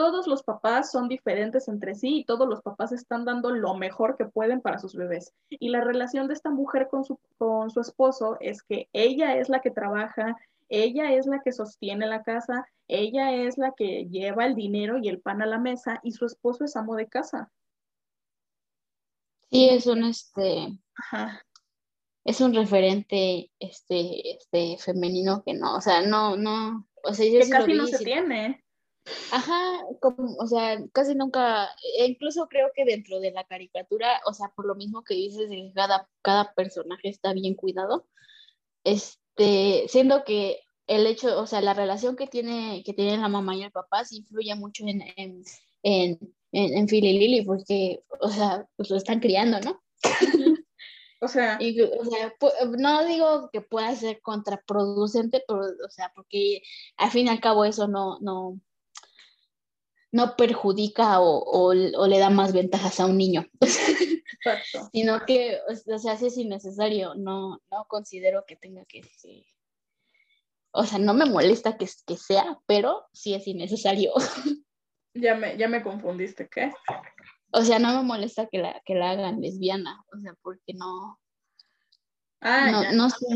todos los papás son diferentes entre sí y todos los papás están dando lo mejor que pueden para sus bebés. Y la relación de esta mujer con su, con su esposo es que ella es la que trabaja, ella es la que sostiene la casa, ella es la que lleva el dinero y el pan a la mesa y su esposo es amo de casa. Sí, es un este. Ajá. Es un referente este, este femenino que no, o sea, no, no, o sea, yo Que sí lo casi vi no se sí- tiene. Ajá, como, o sea, casi nunca, e incluso creo que dentro de la caricatura, o sea, por lo mismo que dices cada, cada personaje está bien cuidado, este, siendo que el hecho, o sea, la relación que tiene, que tienen la mamá y el papá sí influye mucho en, en, en, en, en Phil y Lily, porque, o sea, pues lo están criando, ¿no? <laughs> O sea, Y, o sea, no digo que pueda ser contraproducente, pero, o sea, porque al fin y al cabo eso no, no, no perjudica o, o- o le da más ventajas a un niño, <laughs> exacto. sino que, o sea, si es innecesario, no, no considero que tenga que, que- o sea, no me molesta que, que sea, pero sí es innecesario. <laughs> Ya me, ya me confundiste, ¿qué? O sea, no me molesta que la, que la hagan lesbiana, o sea, porque no, Ah, no, ya. no sé,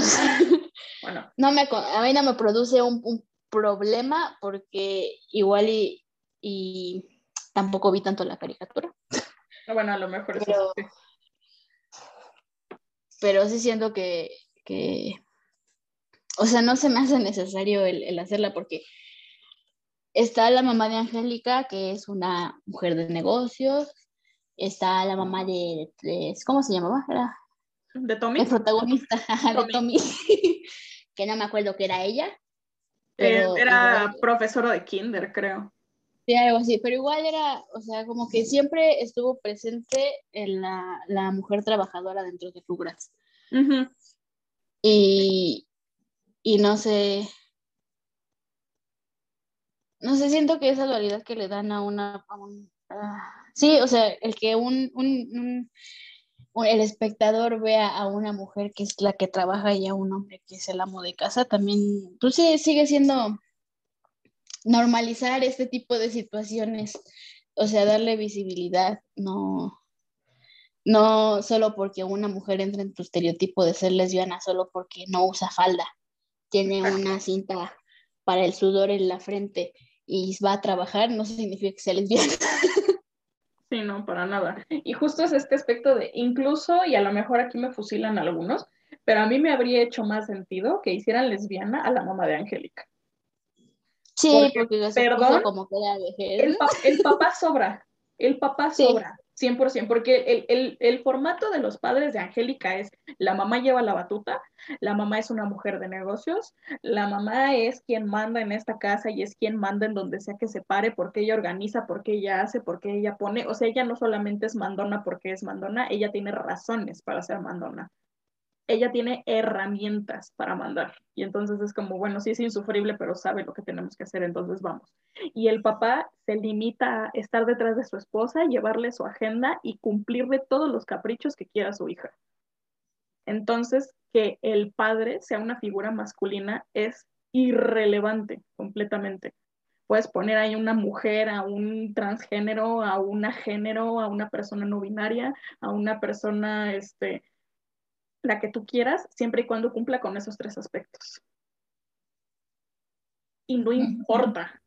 sea, <laughs> Bueno, no me, a mí no me produce un, un problema porque igual y, y tampoco vi tanto la caricatura, bueno, a lo mejor eso Pero- sí. pero sí siento que, que o sea, no se me hace necesario el, el hacerla porque está la mamá de Angélica, que es una mujer de negocios, está la mamá de, de- ¿cómo se llamaba? Era ¿De Tommy? el protagonista <laughs> de Tommy. <laughs> Que no me acuerdo que era ella. Eh, Pero era igual- profesora de kinder, creo. Sí, algo así, pero igual era, o sea, como que siempre estuvo presente en la, la mujer trabajadora dentro de Rugrats. Ujú. Y, y no sé, no sé, siento que esa dualidad que le dan a una, a un- ah, sí, o sea, el que un, un, un- un- el espectador vea a una mujer que es la que trabaja y a un hombre que es el amo de casa, también, pues sí, sigue siendo normalizar este tipo de situaciones, o sea, darle visibilidad, no, no solo porque una mujer entra en tu estereotipo de ser lesbiana, solo porque no usa falda, tiene una cinta para el sudor en la frente y va a trabajar, no significa que sea lesbiana. Sí, no, para nada. Y justo es este aspecto de, incluso, y a lo mejor aquí me fusilan algunos, pero a mí me habría hecho más sentido que hicieran lesbiana a la mamá de Angélica. Sí, Porque, porque se perdón, puso como que era vejez. El, pa- el papá sobra, el papá Sí. sobra, 100%, porque el, el, el formato de los padres de Angélica es, la mamá lleva la batuta, la mamá es una mujer de negocios, la mamá es quien manda en esta casa y es quien manda en donde sea que se pare, porque ella organiza, porque ella hace, porque ella pone, o sea, ella no solamente es mandona porque es mandona, ella tiene razones para ser mandona. Ella tiene herramientas para mandar. Y entonces es como, bueno, sí es insufrible, pero sabe lo que tenemos que hacer, entonces vamos y el papá se limita a estar detrás de su esposa, llevarle su agenda y cumplirle todos los caprichos que quiera su hija. Entonces, que el padre sea una figura masculina es irrelevante completamente. Puedes poner ahí una mujer, a un transgénero, a una género, a una persona no binaria, a una persona, este, la que tú quieras, siempre y cuando cumpla con esos tres aspectos. Y no importa,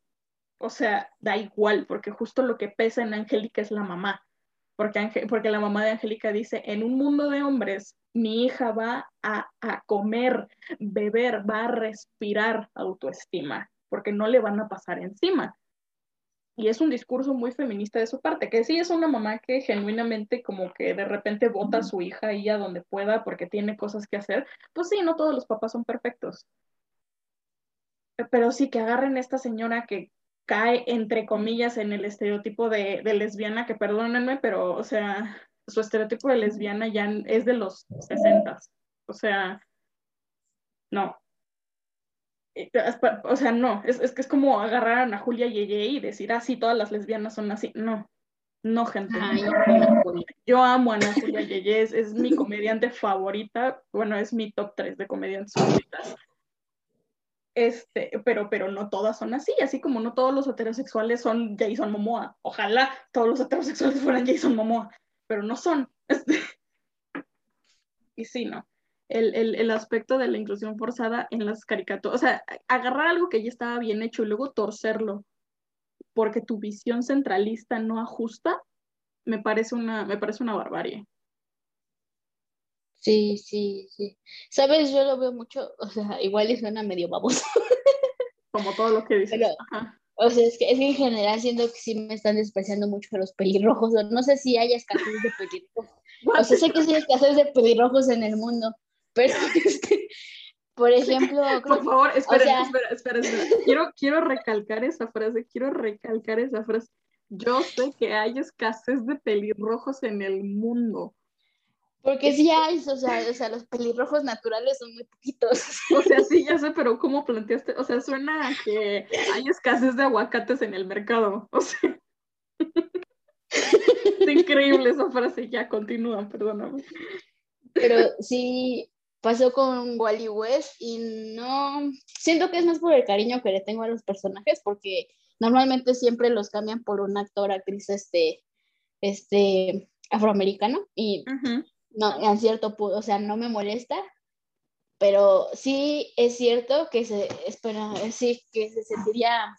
o sea, da igual, porque justo lo que pesa en Angélica es la mamá. Porque, Ange- porque la mamá de Angélica dice, en un mundo de hombres, mi hija va a, a comer, beber, va a respirar autoestima, porque no le van a pasar encima. Y es un discurso muy feminista de su parte, que sí es una mamá que genuinamente como que de repente vota a su hija ahí a donde pueda porque tiene cosas que hacer. Pues sí, no todos los papás son perfectos. Pero sí que agarren a esta señora que cae, entre comillas, en el estereotipo de, de lesbiana, que perdónenme, pero, o sea, su estereotipo de lesbiana ya es de los 60. O sea, no. Eh, O sea, no, es, es que es como agarrar a Ana Julia Yeye y decir, ah, sí, todas las lesbianas son así. No, no, gente. Ay. Yo amo a Ana Julia Yeye, es, es mi comediante favorita, bueno, es mi top 3 de comediantes favoritas. Este, pero, pero no todas son así, así como no todos los heterosexuales son Jason Momoa. Ojalá todos los heterosexuales fueran Jason Momoa, pero no son. Este, <laughs> y sí, no. El, el, el aspecto de la inclusión forzada en las caricaturas, o sea, agarrar algo que ya estaba bien hecho y luego torcerlo porque tu visión centralista no ajusta, me parece una, me parece una barbarie. Sí, sí, sí. Sabes, yo lo veo mucho, o sea, igual y suena medio baboso. <laughs> Como todo lo que dices. Pero, o sea, es que, es que en general siento que sí me están despreciando mucho los pelirrojos. No sé si hay escasez de pelirrojos. <laughs> O sea, sé que sí hay escasez de pelirrojos en el mundo, pero <laughs> este, por ejemplo... Por favor, espera, espera, espera, espera. Quiero, quiero recalcar esa frase, quiero recalcar esa frase. Yo sé que hay escasez de pelirrojos en el mundo. Porque sí hay, o sea, o sea, los pelirrojos naturales son muy poquitos. O sea, sí, ya sé, pero ¿cómo planteaste? O sea, suena a que hay escasez de aguacates en el mercado. O sea. <laughs> Es increíble esa frase, ya continúa, perdóname. Pero sí pasó con Wally West y no, siento que es más por el cariño que le tengo a los personajes, porque normalmente siempre los cambian por un actor, actriz, este, este, afroamericano y no, en cierto punto, o sea, no me molesta, pero sí es cierto que se, espera, sí, que se sentiría,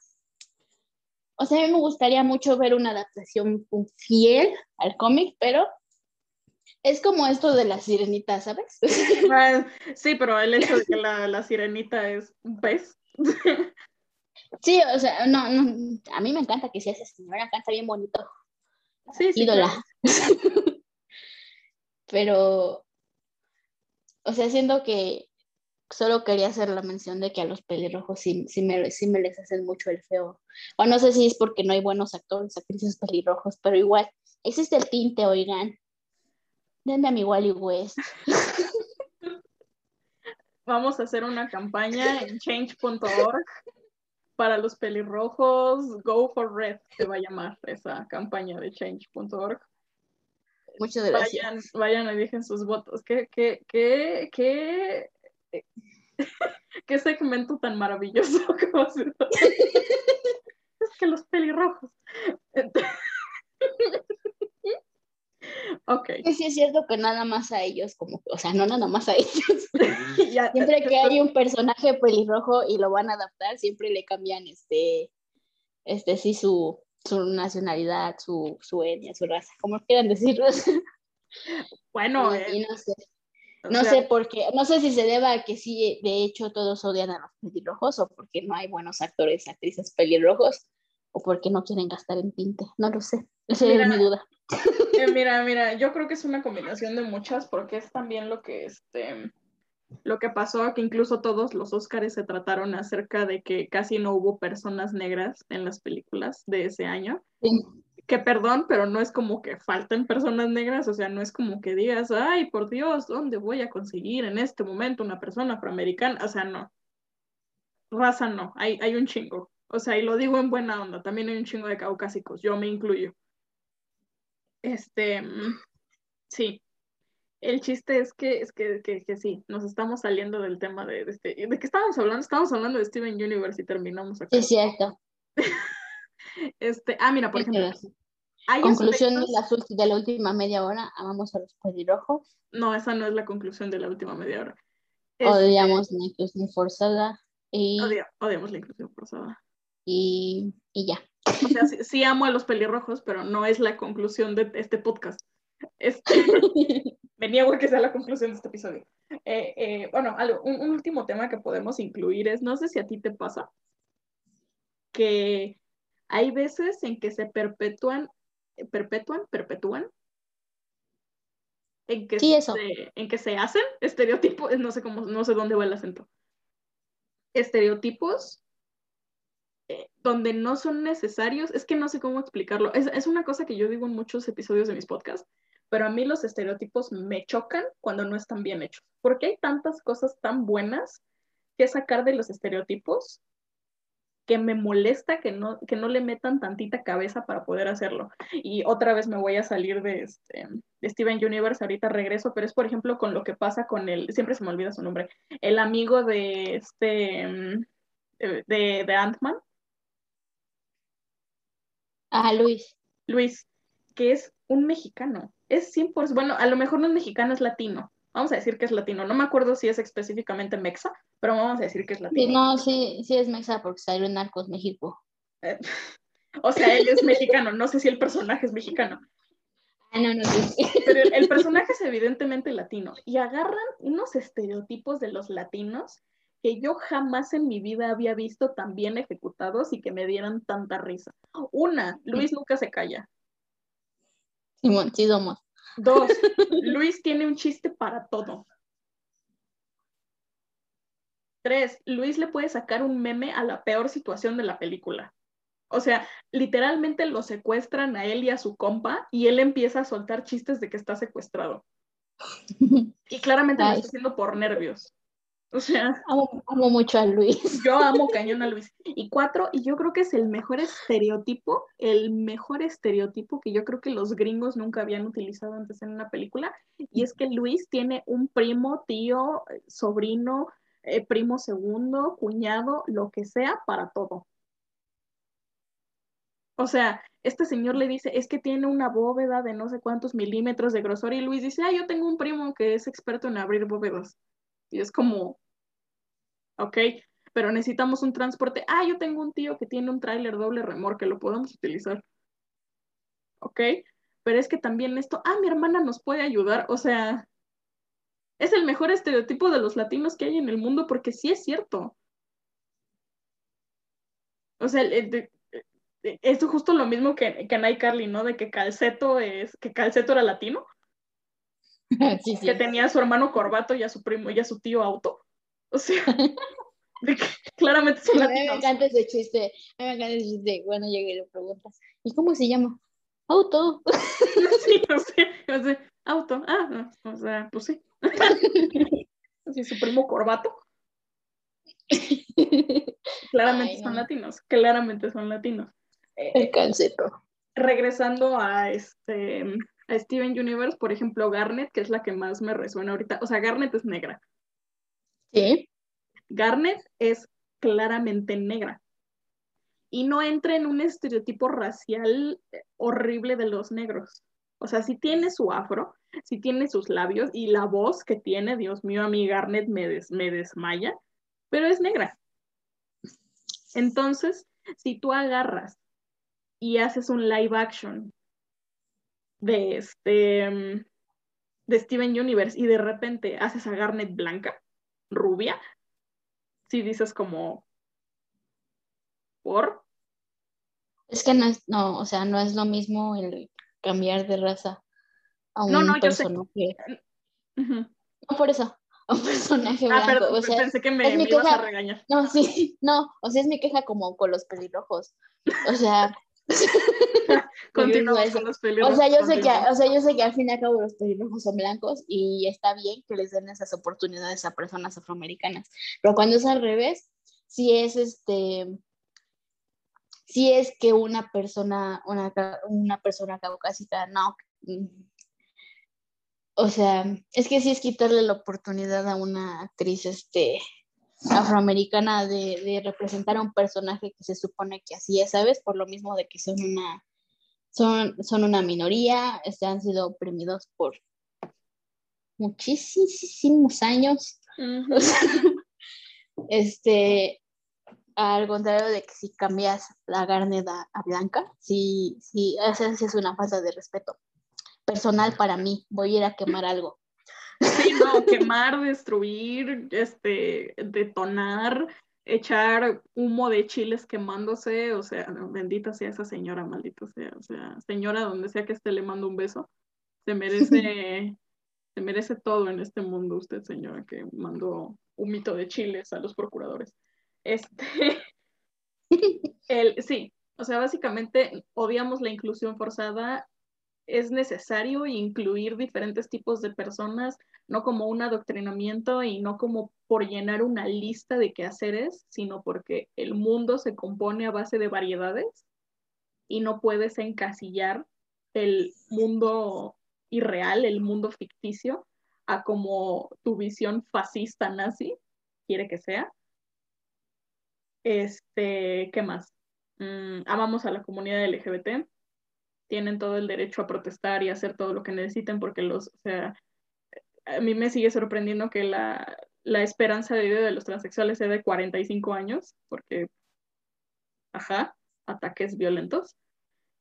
o sea, a mí me gustaría mucho ver una adaptación fiel al cómic, pero es como esto de la sirenita, ¿sabes? <laughs> Ah, sí, pero el hecho de que la, la sirenita es un pez. Sí, o sea, no, no, a mí me encanta que sea esa señora, canta bien bonito. Sí, sí. Ídola. <laughs> Pero, o sea, siento que solo quería hacer la mención de que a los pelirrojos sí, sí, me, sí me les hacen mucho el feo. O no sé si es porque no hay buenos actores, actrices pelirrojos, pero igual, es el tinte, oigan. Denme a mi Wally West. <laughs> Vamos a hacer una campaña en change.org para los pelirrojos. Go for Red se va a llamar esa campaña de change.org. Muchas gracias. Vayan, vayan y dejen sus votos. ¿Qué, qué, qué, qué, <laughs> qué segmento tan maravilloso <laughs> es que los pelirrojos. Ok. Sí, es cierto que nada más a ellos, como, o sea, no nada más a ellos. <laughs> siempre que hay un personaje pelirrojo y lo van a adaptar, siempre le cambian este, este, sí, su, su nacionalidad, su, su etnia, su raza, como quieran decirlo. <laughs> Bueno, y, no sé. No sé por qué, no sé si se deba a que sí, de hecho todos odian a los pelirrojos o porque no hay buenos actores, actrices pelirrojos o porque no quieren gastar en tinte, no lo sé, esa es mi duda. Eh, mira, mira, yo creo que es una combinación de muchas porque es también lo que este lo que pasó que incluso todos los Óscares se trataron acerca de que casi no hubo personas negras en las películas de ese año. Que perdón, pero no es como que falten personas negras, o sea, no es como que digas, ay, por Dios, ¿dónde voy a conseguir en este momento una persona afroamericana? O sea, no. Raza no, hay, hay un chingo. O sea, y lo digo en buena onda, también hay un chingo de caucásicos, yo me incluyo. Este, mm, sí, el chiste es que, es que, que, sí, nos estamos saliendo del tema de, este. ¿De qué estábamos hablando? Estábamos hablando de Steven Universe y terminamos acá. Es cierto. <laughs> este, ah, mira, por ejemplo. conclusión de, la, de la última media hora, amamos a los pelirrojos. No, esa no es la conclusión de la última media hora. odiamos la inclusión forzada. Y... odiamos la inclusión forzada. Y, y ya. O sea, sí, sí, amo a los pelirrojos, pero no es la conclusión de este podcast. Este, me niego a que sea la conclusión de este episodio. Eh, eh, bueno, un, último tema que podemos incluir es, no sé si a ti te pasa, que hay veces en que se perpetúan, perpetúan, perpetúan, en que, se, en que se hacen estereotipos, no sé cómo, no sé dónde va el acento, estereotipos eh, donde no son necesarios, es que no sé cómo explicarlo, es, es, una cosa que yo digo en muchos episodios de mis podcasts, pero a mí los estereotipos me chocan cuando no están bien hechos, porque hay tantas cosas tan buenas que sacar de los estereotipos que me molesta que no, que no le metan tantita cabeza para poder hacerlo. Y otra vez me voy a salir de, este, de Steven Universe, ahorita regreso, pero es por ejemplo con lo que pasa con el, siempre se me olvida su nombre, el amigo de este, mm, de, de Ant-Man. Ah, Luis. Luis, que es un mexicano es 100%, bueno, a lo mejor no es mexicano, es latino. Vamos a decir que es latino. No me acuerdo si es específicamente mexa, pero vamos a decir que es latino. Sí, no, sí, sí es mexa porque salió en Narcos México. Eh, <laughs> o sea, él es mexicano, no sé si el personaje es mexicano. Ah, no, no. Pero el, el <laughs> personaje es evidentemente latino y agarran unos estereotipos de los latinos que yo jamás en mi vida había visto tan bien ejecutados y que me dieran tanta risa. Una, Luis nunca se calla. Simón, sí somos. Dos, <laughs> Luis tiene un chiste para todo. Tres, Luis le puede sacar un meme a la peor situación de la película. O sea, literalmente lo secuestran a él y a su compa y él empieza a soltar chistes de que está secuestrado. <laughs> Y claramente lo está haciendo por nervios. O sea, Amo, amo mucho a Luis. yo amo <laughs> cañón a Luis. Y cuatro, y yo creo que es el mejor estereotipo, el mejor estereotipo que yo creo que los gringos nunca habían utilizado antes en una película, y es que Luis tiene un primo, tío, sobrino, eh, primo segundo, cuñado, lo que sea, para todo. O sea, este señor le dice, es que tiene una bóveda de no sé cuántos milímetros de grosor, y Luis dice, ah, yo tengo un primo que es experto en abrir bóvedas. Y es como, ok, pero necesitamos un transporte. Ah, yo tengo un tío que tiene un tráiler doble remorque, lo podemos utilizar. Ok, pero es que también esto, ah, mi hermana nos puede ayudar. O sea, es el mejor estereotipo de los latinos que hay en el mundo porque sí es cierto. O sea, de- eh, es justo lo mismo que, que en iCarly, ¿no? De que Calceto es, que Calceto era latino, <laughs> Sí, sí. que tenía a su hermano Corbato y a su primo y a su tío Auto. O sea, <laughs> de que claramente son A mí me latinos. encanta ese chiste. A mí me encanta ese chiste. Bueno, llegué y le preguntas. ¿Y cómo se llama? Auto. <laughs> Sí, o sea, o sea, auto, ah, no, o sea, pues sí. <laughs> Así su primo Corbato, claramente Ay, son no. latinos, claramente son latinos. Eh, El calceto. regresando a este a Steven Universe, por ejemplo, Garnet, que es la que más me resuena ahorita. O sea, Garnet es negra. Garnet es claramente negra. Y no entra en un estereotipo racial eh, horrible de los negros. O sea, sí tiene su afro, sí tiene sus labios y la voz que tiene, Dios mío, a mí Garnet me, me desmaya, pero es negra. Entonces, si tú agarras y haces un live action de este mm, de Steven Universe y de repente haces a Garnet blanca, rubia, si dices como por Es que no es, no, o sea, no es lo mismo el cambiar de raza a un No, no, yo sé. personaje. No por eso, a un personaje Ah, blanco. perdón, o sea, pensé que me, me ibas a regañar. no, sí, no, o sea, es mi queja como con los pelirrojos. O sea, Continuamos con los o pelirrojos. sea, yo sé que, o sea, yo sé que al fin y al cabo los pelirrojos son blancos y está bien que les den esas oportunidades a personas afroamericanas. Pero cuando es al revés, si es este, si es que una persona, una, una persona caucásica, no. mm, O sea, es que sí es quitarle la oportunidad a una actriz este, afroamericana de, de representar a un personaje que se supone que así es, ¿sabes? Por lo mismo de que son una, son, son una minoría, este, han sido oprimidos por muchísimos años. Ujú. O <laughs> sea, este, al contrario de que si cambias la Garnet a, a blanca, sí, sí, esa es una falta de respeto personal para mí. Voy a ir a quemar algo. Sí, no, quemar, destruir, este, detonar, echar humo de chiles quemándose, o sea, bendita sea esa señora, maldita sea, o sea, señora, donde sea que esté, le mando un beso. Se merece, <laughs> se merece todo en este mundo, usted, señora, que mandó un mito de chiles a los procuradores. Este, <laughs> el, sí, o sea, básicamente odiamos la inclusión forzada. Es necesario incluir diferentes tipos de personas, no como un adoctrinamiento y no como por llenar una lista de quehaceres, sino porque el mundo se compone a base de variedades y no puedes encasillar el mundo irreal, el mundo ficticio, a como tu visión fascista nazi quiere que sea. Este, ¿qué más? Mm, amamos a la comunidad LGBT, tienen todo el derecho a protestar y hacer todo lo que necesiten porque los, o sea, a mí me sigue sorprendiendo que la, la esperanza de vida de los transexuales sea de 45 años, porque, ajá, ataques violentos.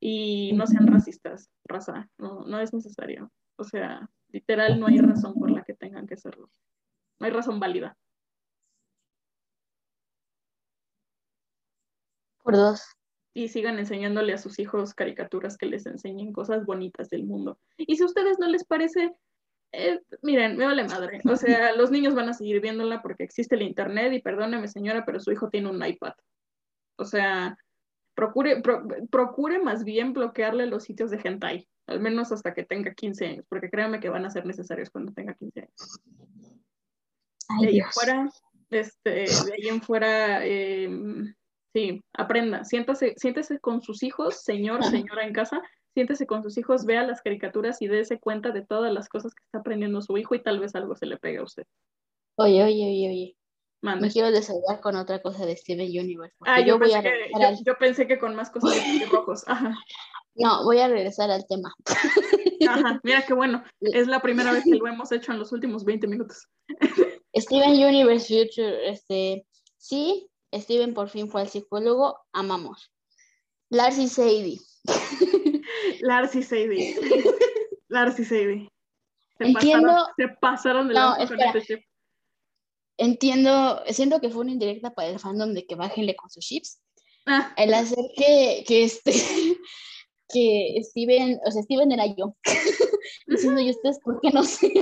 Y no sean racistas, raza, no, no es necesario. O sea, literal no hay razón por la que tengan que serlo. No hay razón válida. Por dos. Y sigan enseñándole a sus hijos caricaturas que les enseñen cosas bonitas del mundo. Y si a ustedes no les parece, eh, miren, me vale madre. O sea, los niños van a seguir viéndola porque existe el internet y perdóneme señora, pero su hijo tiene un iPad. O sea, procure, procure más bien bloquearle los sitios de hentai, al menos hasta que tenga 15 años, porque créanme que van a ser necesarios cuando tenga 15 años. de ahí en fuera, este, de ahí en fuera, em, sí, aprenda, siéntase, siéntese con sus hijos, señor, señora en casa, siéntese con sus hijos, vea las caricaturas y dése cuenta de todas las cosas que está aprendiendo su hijo y tal vez algo se le pegue a usted. Oye, oye, oye, oye. Me quiero desahogar con otra cosa de Steven Universe. Ah, yo, pensé que, yo, pensé que, con más cosas de <laughs> rojos. Ajá. No, voy a regresar al tema. <laughs> Ajá, mira qué bueno. Es la primera vez que lo hemos hecho en los últimos 20 minutos. Steven Universe Future, este, sí, Steven por fin fue al psicólogo, amamos. Larcy Sadie. <laughs> Larcy Sadie. <laughs> Larcy Sadie. Se Entiendo. Pasaron, se pasaron de no, con este chip. Entiendo, siento que fue una indirecta para el fandom de que bájenle con sus chips. Ah. El hacer que, que este <laughs> que Steven, o sea, Steven era yo, diciendo, ¿y ustedes por qué no se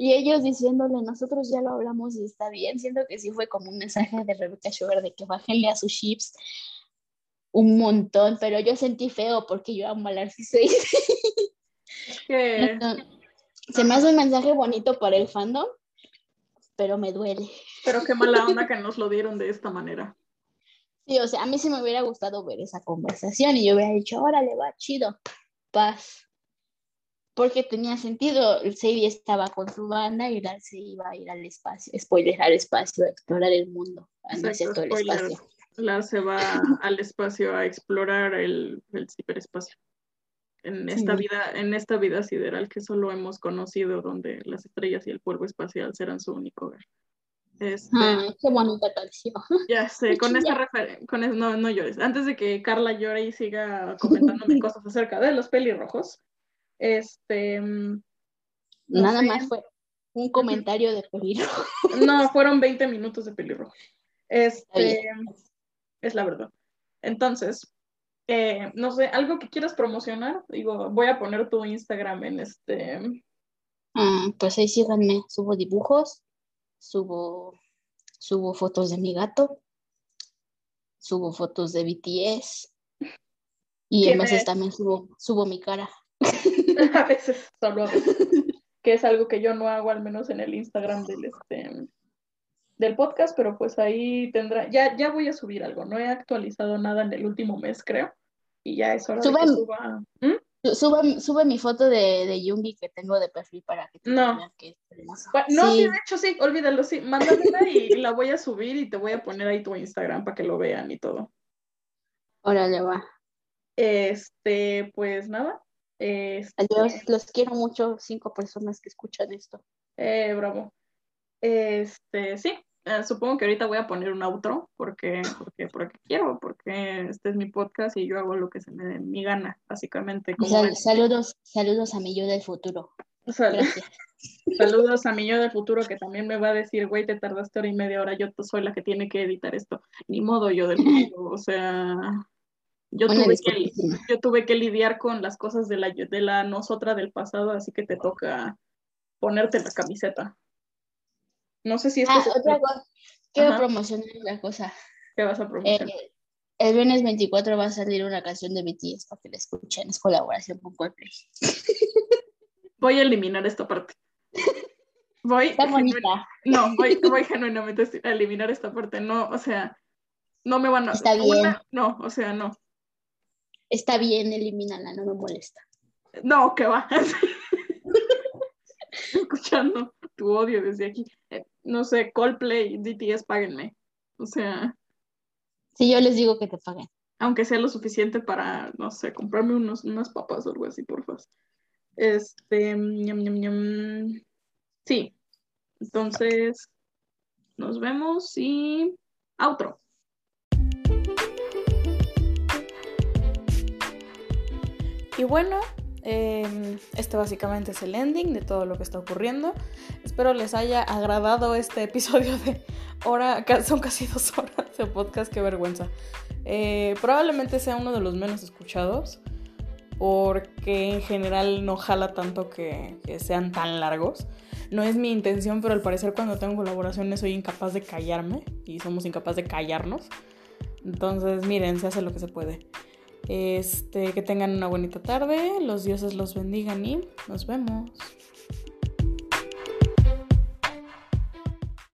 Y ellos diciéndole, nosotros ya lo hablamos y está bien. Siento que sí fue como un mensaje de Rebecca Sugar de que bájenle a sus chips un montón, pero yo sentí feo porque yo amo a Larcy <laughs> que... se me hace un mensaje bonito para el fandom, pero me duele. Pero qué mala onda que nos lo dieron de esta manera. Sí, o sea, a mí sí me hubiera gustado ver esa conversación y yo hubiera dicho, órale, va, chido, paz. Porque tenía sentido, Sadie estaba con su banda y Darcy iba a ir al espacio, spoiler, al espacio, a explorar el mundo, Exacto, el espacio. Lars se va <laughs> al espacio a explorar el, el ciberespacio. En esta, vida, en esta vida sideral que solo hemos conocido, donde las estrellas y el polvo espacial serán su único hogar. Este, qué bonita canción. Ya sé, con esta referencia, no, no llores. Antes de que Carla llore y siga comentándome <laughs> cosas acerca de los pelirrojos, este... Nada más fue un comentario de pelirrojo. <laughs> No, fueron 20 minutos de pelirrojo. Este, es la verdad. Entonces, eh, no sé, algo que quieras promocionar, digo, voy a poner tu Instagram en este. Mm, pues ahí síganme, subo dibujos, subo, subo fotos de mi gato, subo fotos de BTS y a veces también subo, subo mi cara. <laughs> a veces, solo a veces. <laughs> que es algo que yo no hago, al menos en el Instagram del este del podcast, pero pues ahí tendrá, ya, ya voy a subir algo, no he actualizado nada en el último mes, creo, y ya es hora de que suba. ¿Mm? Sube, mi foto de, de Yungi que tengo de perfil para que te no. Vean que No, sí. de hecho sí, olvídalo, sí, mándamela y la voy a subir y te voy a poner ahí tu Instagram para que lo vean y todo. Órale, va. Este, pues nada. Este... Adiós, los quiero mucho, cinco personas que escuchan esto. Eh, bravo. Este, sí, eh, supongo que ahorita voy a poner un outro porque, porque, porque quiero, porque este es mi podcast y yo hago lo que se me dé mi gana, básicamente. saludos, saludos a mi yo del futuro. <laughs> saludos a mi yo del futuro que también me va a decir, güey, te tardaste hora y media hora, yo soy la que tiene que editar esto. Ni modo yo del futuro, o sea, yo tuve, que, yo tuve que lidiar con las cosas de la, de la nosotras del pasado, así que te toca ponerte la camiseta. No sé si es ah, otra cosa. Quiero promocionar una cosa. ¿Qué vas a promocionar? Eh, el viernes 24 va a salir una canción de BTS para que la escuchen. Es colaboración con Coldplay. <laughs> Voy a eliminar esta parte. Voy. Está bonita. No, voy, voy genuinamente a eliminar esta parte. No, o sea, no me van a. Está bien. no, o sea, no. Está bien, elimínala, no me molesta. No, que va. <laughs> Escuchando tu odio desde aquí. Eh, no sé, Coldplay, DTS, páguenme. O sea. Sí, yo les digo que te paguen. Aunque sea lo suficiente para, no sé, comprarme unos, unas papas o algo así, por favor. Este. Sí. Entonces, nos vemos y. Outro. Y bueno, em, este básicamente es el ending de todo lo que está ocurriendo. Espero les haya agradado este <laughs> episodio de hora, son casi dos horas de podcast, qué vergüenza. Eh, probablemente sea uno de los menos escuchados porque en general no jala tanto que, sean tan largos. No es mi intención, pero al parecer cuando tengo colaboraciones soy incapaz de callarme y somos incapaces de callarnos. Entonces, miren, se hace lo que se puede. Este, que tengan una bonita tarde, los dioses los bendigan y nos vemos.